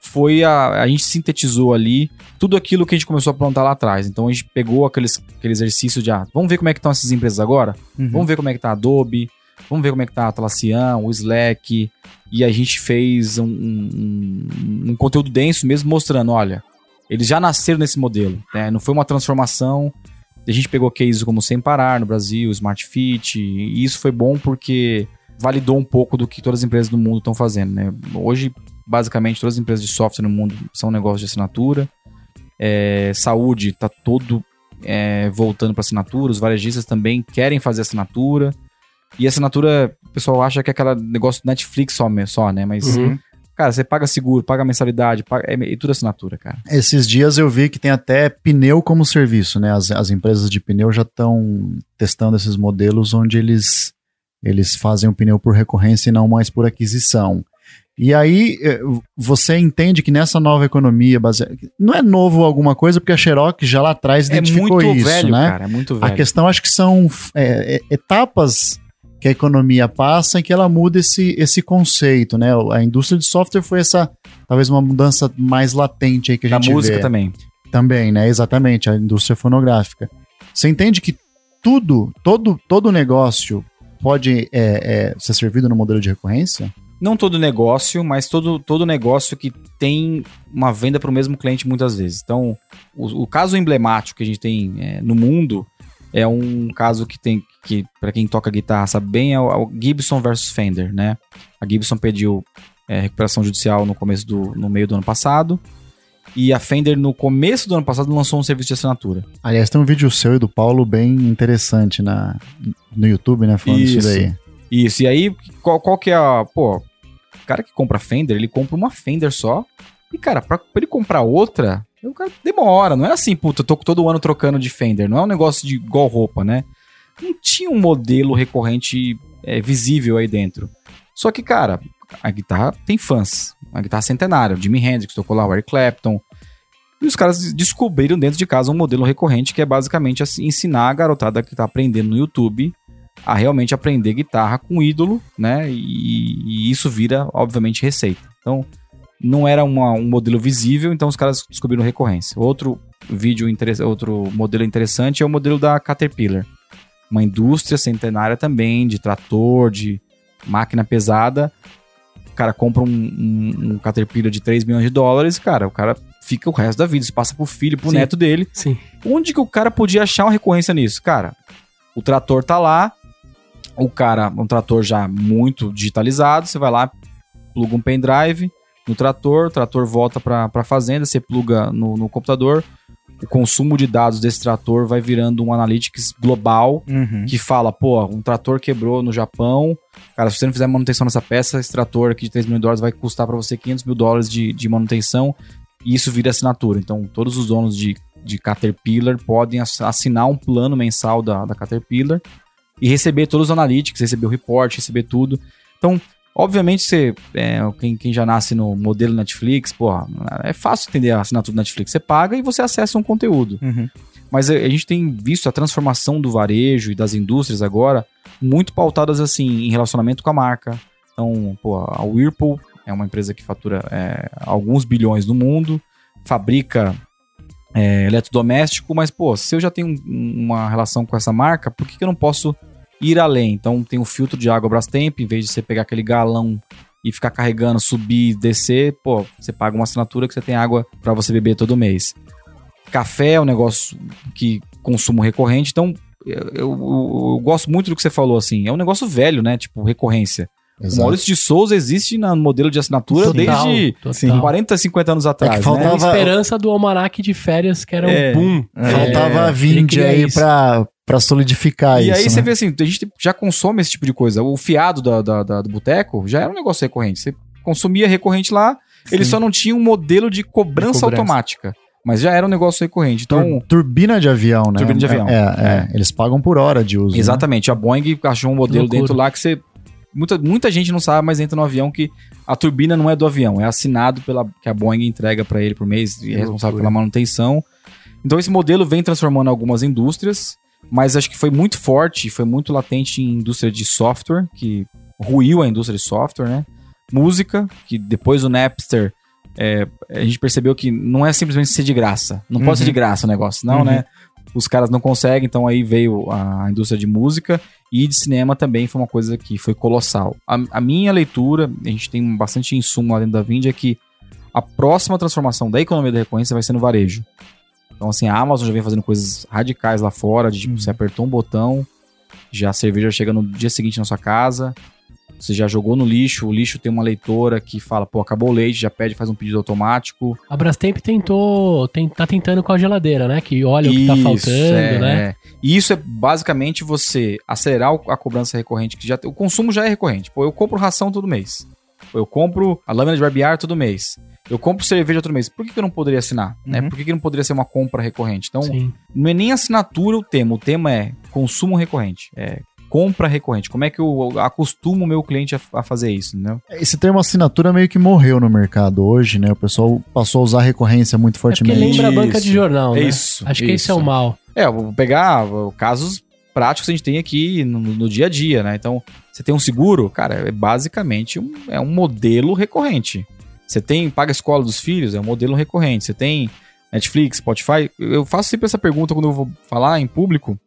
foi a, a gente sintetizou ali tudo aquilo que a gente começou a plantar lá atrás. Então a gente pegou aqueles, aquele exercício de, ah, vamos ver como é que estão essas empresas agora? Uhum. Vamos ver como é que tá a Adobe, vamos ver como é que tá a Atlassian, o Slack, e a gente fez um, um- um conteúdo denso mesmo mostrando, olha, eles já nasceram nesse modelo, né? Não foi uma transformação. A gente pegou cases como Sem Parar no Brasil, Smart Fit, e isso foi bom porque validou um pouco do que todas as empresas do mundo estão fazendo, né? Hoje, basicamente, todas as empresas de software no mundo são negócios de assinatura. É, saúde está todo é, voltando para assinatura, os varejistas também querem fazer assinatura. E assinatura, o pessoal acha que é aquele negócio do Netflix só, só né? Mas, Uhum. cara, você paga seguro, paga mensalidade, paga, é, é tudo assinatura, cara. Esses dias eu vi que tem até pneu como serviço, né? As, as empresas de pneu já estão testando esses modelos onde eles, eles fazem o pneu por recorrência e não mais por aquisição. E aí eh, você entende que nessa nova economia baseada. Não é novo alguma coisa, porque a Xerox já lá atrás É identificou muito isso, velho, né? cara, é muito A velho. questão acho que são é, é, etapas que a economia passa e que ela muda esse, esse conceito, né? A indústria de software foi essa, talvez uma mudança mais latente aí que a Da gente música vê. também. Também, né? Exatamente, a indústria fonográfica. Você entende que tudo, todo, todo negócio pode é, é, ser servido no modelo de recorrência? Não todo negócio, mas todo, todo negócio que tem uma venda para o mesmo cliente muitas vezes. Então, o, o caso emblemático que a gente tem é, no mundo é um caso que tem, que para quem toca guitarra sabe bem, é o, é o Gibson versus Fender, né? A Gibson pediu é, recuperação judicial no começo do, no meio do ano passado. E a Fender, no começo do ano passado, lançou um serviço de assinatura. Aliás, tem um vídeo seu e do Paulo bem interessante na, no YouTube, né? Falando isso, Isso. daí. Isso, e aí, qual, qual que é a. Pô, o cara que compra Fender, ele compra uma Fender só E, cara, pra, pra ele comprar outra, o cara demora. Não é assim, puta, eu tô todo ano trocando de Fender. Não é um negócio de igual roupa, né? Não tinha um modelo recorrente é, visível aí dentro. Só que, cara, a guitarra tem fãs. A guitarra centenária. O Jimi Hendrix tocou lá, o Eric Clapton. E os caras descobriram dentro de casa um modelo recorrente que é basicamente assim, ensinar a garotada que tá aprendendo no YouTube a realmente aprender guitarra com ídolo, né? E, e isso vira, obviamente, receita. Então, não era uma, um modelo visível, então os caras descobriram recorrência. Outro vídeo outro modelo interessante é o modelo da Caterpillar. Uma indústria centenária também, de trator, de máquina pesada. O cara compra um, um, um Caterpillar de 3 milhões de dólares, cara, o cara fica o resto da vida, isso passa pro filho, pro Sim. neto dele. Sim. Onde que o cara podia achar uma recorrência nisso? Cara, o trator tá lá, o cara, um trator já muito digitalizado, você vai lá, pluga um pendrive no trator, o trator volta pra, pra fazenda, você pluga no, no computador, o consumo de dados desse trator vai virando um analytics global Uhum. que fala, pô, um trator quebrou no Japão, cara, se você não fizer manutenção nessa peça, esse trator aqui de 3 milhões de dólares vai custar para você 500 mil dólares de, de manutenção, e isso vira assinatura. Então, todos os donos de, de Caterpillar podem ass- assinar um plano mensal da, da Caterpillar e receber todos os analytics, receber o report, receber tudo. Então, obviamente, você, é, quem, quem já nasce no modelo Netflix, pô, é fácil entender a assinatura do Netflix. Você paga e você acessa um conteúdo. Uhum. Mas a, a gente tem visto a transformação do varejo e das indústrias agora muito pautadas assim em relacionamento com a marca. Então, pô, a Whirlpool é uma empresa que fatura é, alguns bilhões no mundo, fabrica é, eletrodoméstico, mas pô, se eu já tenho um- uma relação com essa marca, por que, que eu não posso ir além? Então tem o filtro de água Brastemp, em vez de você pegar aquele galão e ficar carregando, subir, descer, pô, você paga uma assinatura que você tem água para você beber todo mês. Café é um negócio que consumo recorrente, então eu, eu- eu gosto muito do que você falou, assim, é um negócio velho, né? Tipo, recorrência. O Exato. Maurício de Souza existe no modelo de assinatura Total, desde total. 40, 50 anos atrás. É que né? A faltava- esperança do almanac de férias, que era um É. boom. Faltava É, a ele Vind queria aí pra, pra solidificar E isso. aí né? você vê assim, a gente já consome esse tipo de coisa. O fiado da, da- da- do boteco já era um negócio recorrente. Você consumia recorrente lá, ele Sim. só não tinha um modelo de cobrança, De cobrança. automática. Mas já era um negócio recorrente. Então, turbina de avião, né? Turbina de avião. É, é, Eles pagam por hora de uso. né? exatamente, a Boeing achou um modelo dentro lá que você. Muita, muita gente não sabe, mas entra no avião que a turbina não é do avião, é assinado pela que a Boeing entrega para ele por mês e é responsável pela manutenção. Então esse modelo vem transformando algumas indústrias, mas acho que foi muito forte, foi muito latente em indústria de software, que ruiu a indústria de software, né? Música, que depois do Napster é, a gente percebeu que não é simplesmente ser de graça. Não pode Uhum. ser de graça o negócio, não, Uhum. né? Os caras não conseguem, então aí veio a indústria de música e de cinema também foi uma coisa que foi colossal. A, a minha leitura, a gente tem bastante insumo lá dentro da Vind, é que a próxima transformação da economia da recorrência vai ser no varejo. Então, assim, a Amazon já vem fazendo coisas radicais lá fora, de tipo, você apertou um botão, já a cerveja chega no dia seguinte na sua casa, você já jogou no lixo, o lixo tem uma leitora que fala, pô, acabou o leite, já pede, faz um pedido automático. A Brastemp tentou, tem, tá tentando com a geladeira, né? Que olha o que tá Isso, faltando, é, né? é. E isso é basicamente você acelerar a cobrança recorrente, que já o consumo já é recorrente. Pô, eu compro ração todo mês. Pô, eu compro a lâmina de barbear todo mês. Eu compro cerveja todo mês. Por que, que eu não poderia assinar? Né? Uhum. Por que, que não poderia ser uma compra recorrente? Então, Sim. não é nem assinatura o tema. O tema é consumo recorrente. É compra recorrente. Como é que eu acostumo o meu cliente a, a fazer isso, entendeu? Esse termo assinatura meio que morreu no mercado hoje, né? O pessoal passou a usar recorrência muito É fortemente. lembra a banca de Isso. jornal, É né? isso, Acho que esse é isso. o mal. É, eu vou pegar casos práticos que a gente tem aqui no, no dia a dia, né? Então, você tem um seguro, cara, é basicamente um, é um modelo recorrente. Você tem, paga a escola dos filhos, é um modelo recorrente. Você tem Netflix, Spotify. Eu faço sempre essa pergunta quando eu vou falar em público.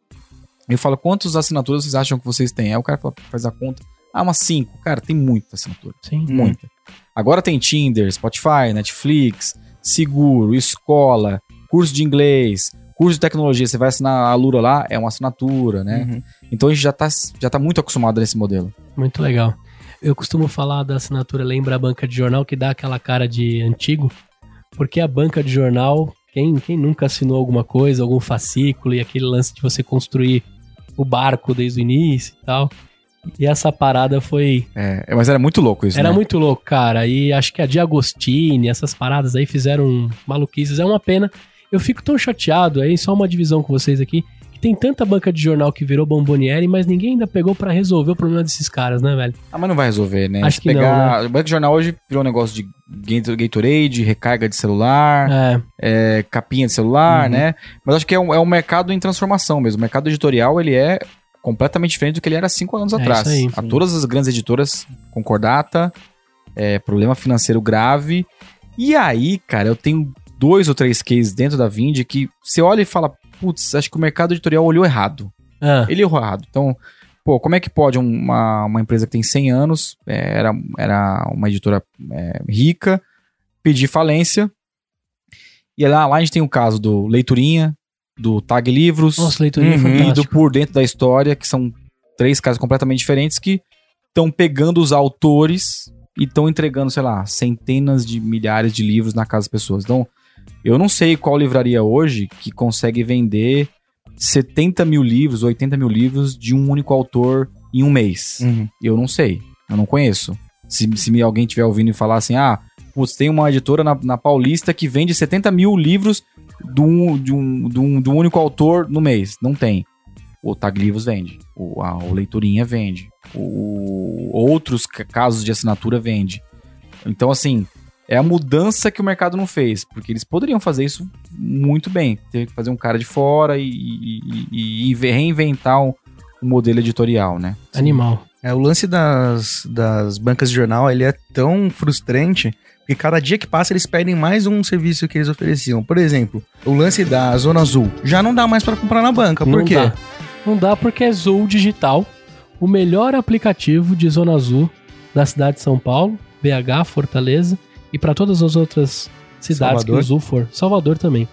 Eu falo, quantas assinaturas vocês acham que vocês têm? Aí o cara faz a conta. Ah, umas cinco. Cara, tem muita assinatura. Sim. Muita. Agora tem Tinder, Spotify, Netflix, seguro, escola, curso de inglês, curso de tecnologia. Você vai assinar a Lura lá, é uma assinatura, né? Uhum. Então a gente já tá, já tá muito acostumado nesse modelo. Muito legal. Eu costumo falar da assinatura Lembra a banca de jornal, que dá aquela cara de antigo, porque a banca de jornal, quem, quem nunca assinou alguma coisa, algum fascículo e aquele lance de você construir o barco desde o início e tal. E essa parada foi. É, mas era muito louco isso, Era né? muito louco, cara. E acho que a Diagostini, essas paradas aí fizeram maluquices. É uma pena. Eu fico tão chateado aí, só uma divisão com vocês aqui, tem tanta banca de jornal que virou bomboniere, mas ninguém ainda pegou pra resolver o problema desses caras, né, velho? Ah, mas não vai resolver, né? Acho Se que não, pegar... O banco de jornal hoje virou um negócio de Gator- Gatorade, recarga de celular, É, é, capinha de celular, Uhum. né? Mas acho que é um, é um mercado em transformação mesmo. O mercado editorial, ele é completamente diferente do que ele era cinco anos É atrás. isso aí, a todas as grandes editoras, concordata, é, problema financeiro grave. E aí, cara, eu tenho dois ou três cases dentro da Vind que você olha e fala, putz, acho que o mercado editorial olhou errado. ah, Ele errou errado. Então, pô, como é que pode uma, uma empresa que tem 100 anos, é, era, era uma editora é, rica, pedir falência? E lá, lá a gente tem o caso do Leiturinha, do Tag Livros Nossa, leiturinha é uhum, e do. Por Dentro da História, que são três casos completamente diferentes que estão pegando os autores e estão entregando, sei lá, centenas de milhares de livros na casa das pessoas. Então, eu não sei qual livraria hoje que consegue vender 70 mil livros, 80 mil livros de um único autor em um mês. Uhum. Eu não sei, eu não conheço. Se, se alguém estiver ouvindo e falar assim, ah, putz, tem uma editora na, na Paulista que vende 70 mil livros de um, de, um, de, um, de um único autor no mês. Não tem. O Tag Livros vende. O, a, o Leiturinha vende. O, outros ca- casos de assinatura vende. Então, assim, é a mudança que o mercado não fez. Porque eles poderiam fazer isso muito bem. Ter que fazer um cara de fora e, e- e- e reinventar um, um modelo editorial, né? Animal. É, o lance das, das bancas de jornal, ele é tão frustrante que cada dia que passa eles perdem mais um serviço que eles ofereciam. Por exemplo, o lance da Zona Azul já não dá mais pra comprar na banca. Por Não quê? dá. Não dá porque é Zou Digital, o melhor aplicativo de Zona Azul da cidade de São Paulo, BH, Fortaleza e para todas as outras cidades Salvador. que o Zou for. Salvador também.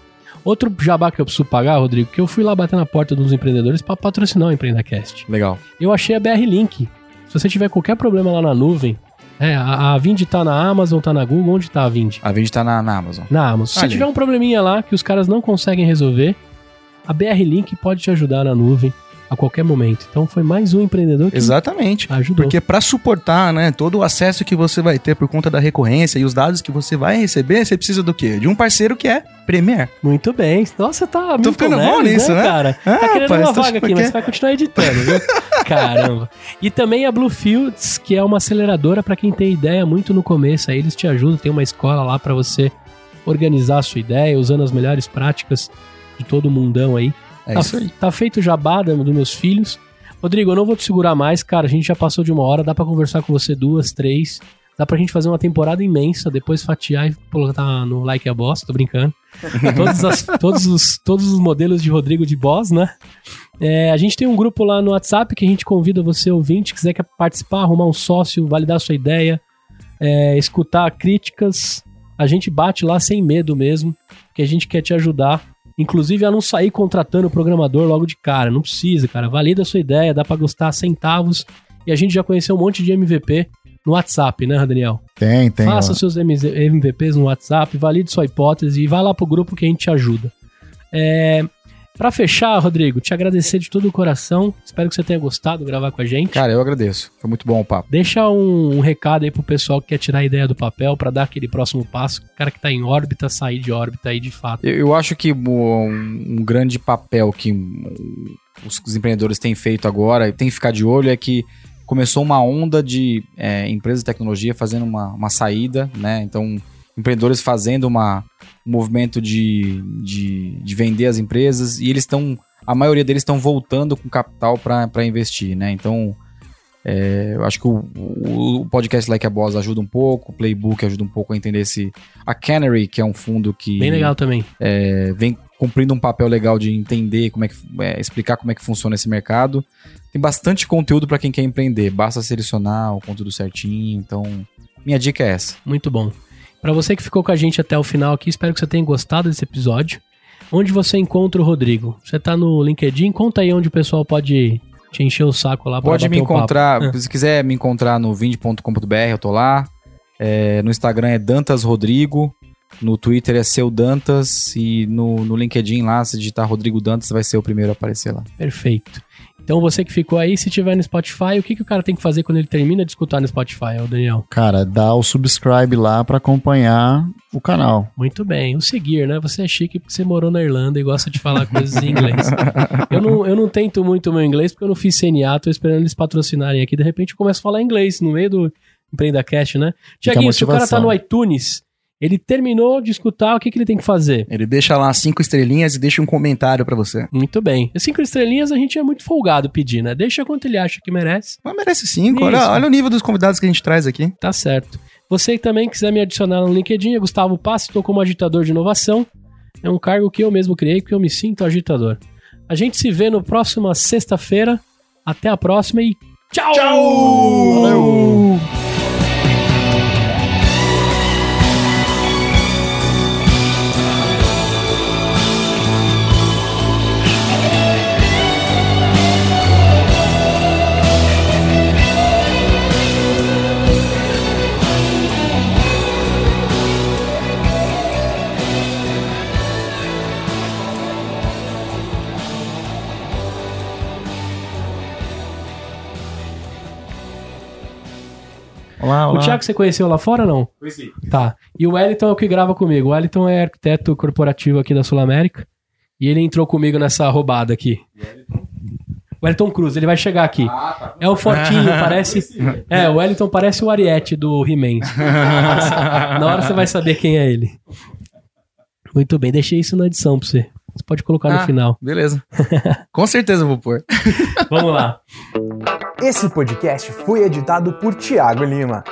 Outro jabá que eu preciso pagar, Rodrigo, que eu fui lá bater na porta dos empreendedores para patrocinar o EmpreendaCast. Legal. Eu achei a BR Link. Se você tiver qualquer problema lá na nuvem, é, a, a Vind tá na Amazon, tá na Google, onde tá a Vind? A Vind tá na, na Amazon. Na Amazon. Se Olha tiver aí. um probleminha lá que os caras não conseguem resolver, a BR Link pode te ajudar na nuvem a qualquer momento. Então foi mais um empreendedor que Exatamente. ajudou. Porque para suportar, né, todo o acesso que você vai ter por conta da recorrência e os dados que você vai receber, você precisa do quê? De um parceiro que é Premier. Muito bem. Nossa, tá muito ficando leve, bom nisso, né? cara? Ah, tá querendo rapaz, uma tô vaga aqui, porque- mas você vai continuar editando, viu? Caramba. E também a Bluefields, que é uma aceleradora pra quem tem ideia muito no começo. Aí eles te ajudam, tem uma escola lá pra você organizar a sua ideia, usando as melhores práticas de todo o mundão aí. É tá, tá feito o jabá dos meus filhos. Rodrigo, eu não vou te segurar mais, cara. A gente já passou de uma hora, dá pra conversar com você duas, três. Dá pra gente fazer uma temporada imensa, depois fatiar e colocar no Like a Boss, tô brincando. todos, as- todos os, todos os modelos de Rodrigo de Boss, né? É, a gente tem um grupo lá no WhatsApp que a gente convida você, ouvinte, quiser participar, arrumar um sócio, validar sua ideia, é, escutar críticas. A gente bate lá sem medo mesmo, que a gente quer te ajudar. Inclusive a não sair contratando o programador logo de cara. Não precisa, cara. Valida a sua ideia, dá pra gostar centavos. E a gente já conheceu um monte de MVP no WhatsApp, né, Daniel? Tem, tem. Faça ó. seus MVPs no WhatsApp, valide sua hipótese e vá lá pro grupo que a gente te ajuda. É, para fechar, Rodrigo, te agradecer de todo o coração. Espero que você tenha gostado de gravar com a gente. Cara, eu agradeço. Foi muito bom o papo. Deixa um, um recado aí pro pessoal que quer tirar a ideia do papel pra dar aquele próximo passo. O cara que tá em órbita, sair de órbita aí de fato. Eu, eu acho que um, um grande papel que os, os empreendedores têm feito agora e tem que ficar de olho é que começou uma onda de é, empresas de tecnologia fazendo uma, uma saída, né? Então, empreendedores fazendo uma, um movimento de, de, de vender as empresas e eles estão, a maioria deles estão voltando com capital para investir, né? Então, é, eu acho que o, o, podcast Like a Boss ajuda um pouco, o Playbook ajuda um pouco a entender esse... A Canary, que é um fundo que... Bem legal também. é, vem cumprindo um papel legal de entender como é que é, explicar como é que funciona esse mercado. Tem bastante conteúdo para quem quer empreender, basta selecionar o conteúdo certinho. Então, minha dica é essa. Muito bom. Pra você que ficou com a gente até o final aqui, espero que você tenha gostado desse episódio. Onde você encontra o Rodrigo? Você tá no LinkedIn? Conta aí onde o pessoal pode te encher o saco lá Pode me encontrar, Ah. se quiser me encontrar no vind.com.br, eu tô lá. É, no Instagram é Dantas Rodrigo. No Twitter é Seu Dantas. E no, no LinkedIn lá, se digitar Rodrigo Dantas, vai ser o primeiro a aparecer lá. Perfeito. Então você que ficou aí, se tiver no Spotify, o que, que o cara tem que fazer quando ele termina de escutar no Spotify, ô Daniel? Cara, dá o subscribe lá pra acompanhar o canal. Muito bem. O seguir, né? Você é chique porque você morou na Irlanda e gosta de falar coisas em inglês. Eu não, eu não tento muito o meu inglês porque eu não fiz CNA, tô esperando eles patrocinarem aqui. De repente eu começo a falar inglês no meio do Empreenda Cast, né? Tiaguinho, se o cara tá no iTunes, ele terminou de escutar, o que, que ele tem que fazer? Ele deixa lá cinco estrelinhas e deixa um comentário pra você. Muito bem. E Cinco estrelinhas a gente é muito folgado pedir, né? Deixa quanto ele acha que merece. Mas merece cinco. Isso. Olha, olha o nível dos convidados que a gente traz aqui. Tá certo. Você que também quiser me adicionar no LinkedIn, é Gustavo Passi, estou como agitador de inovação. É um cargo que eu mesmo criei, porque eu me sinto agitador. A gente se vê no próxima sexta-feira. Até a próxima e tchau! Tchau! Valeu! Olá, O olá. Thiago você conheceu lá fora ou não? Conheci. Tá. E o Wellington é o que grava comigo. O Wellington é arquiteto corporativo aqui da Sul América. E ele entrou comigo nessa roubada aqui. O Wellington Cruz, ele vai chegar aqui. É o fortinho, parece. É, o Wellington parece o Ariete do He-Man. Na hora você vai saber quem é ele. Muito bem, deixei isso na edição pra você. Você pode colocar no Ah. final. Beleza. Com certeza eu vou pôr. Vamos lá. Esse podcast foi editado por Tiago Lima.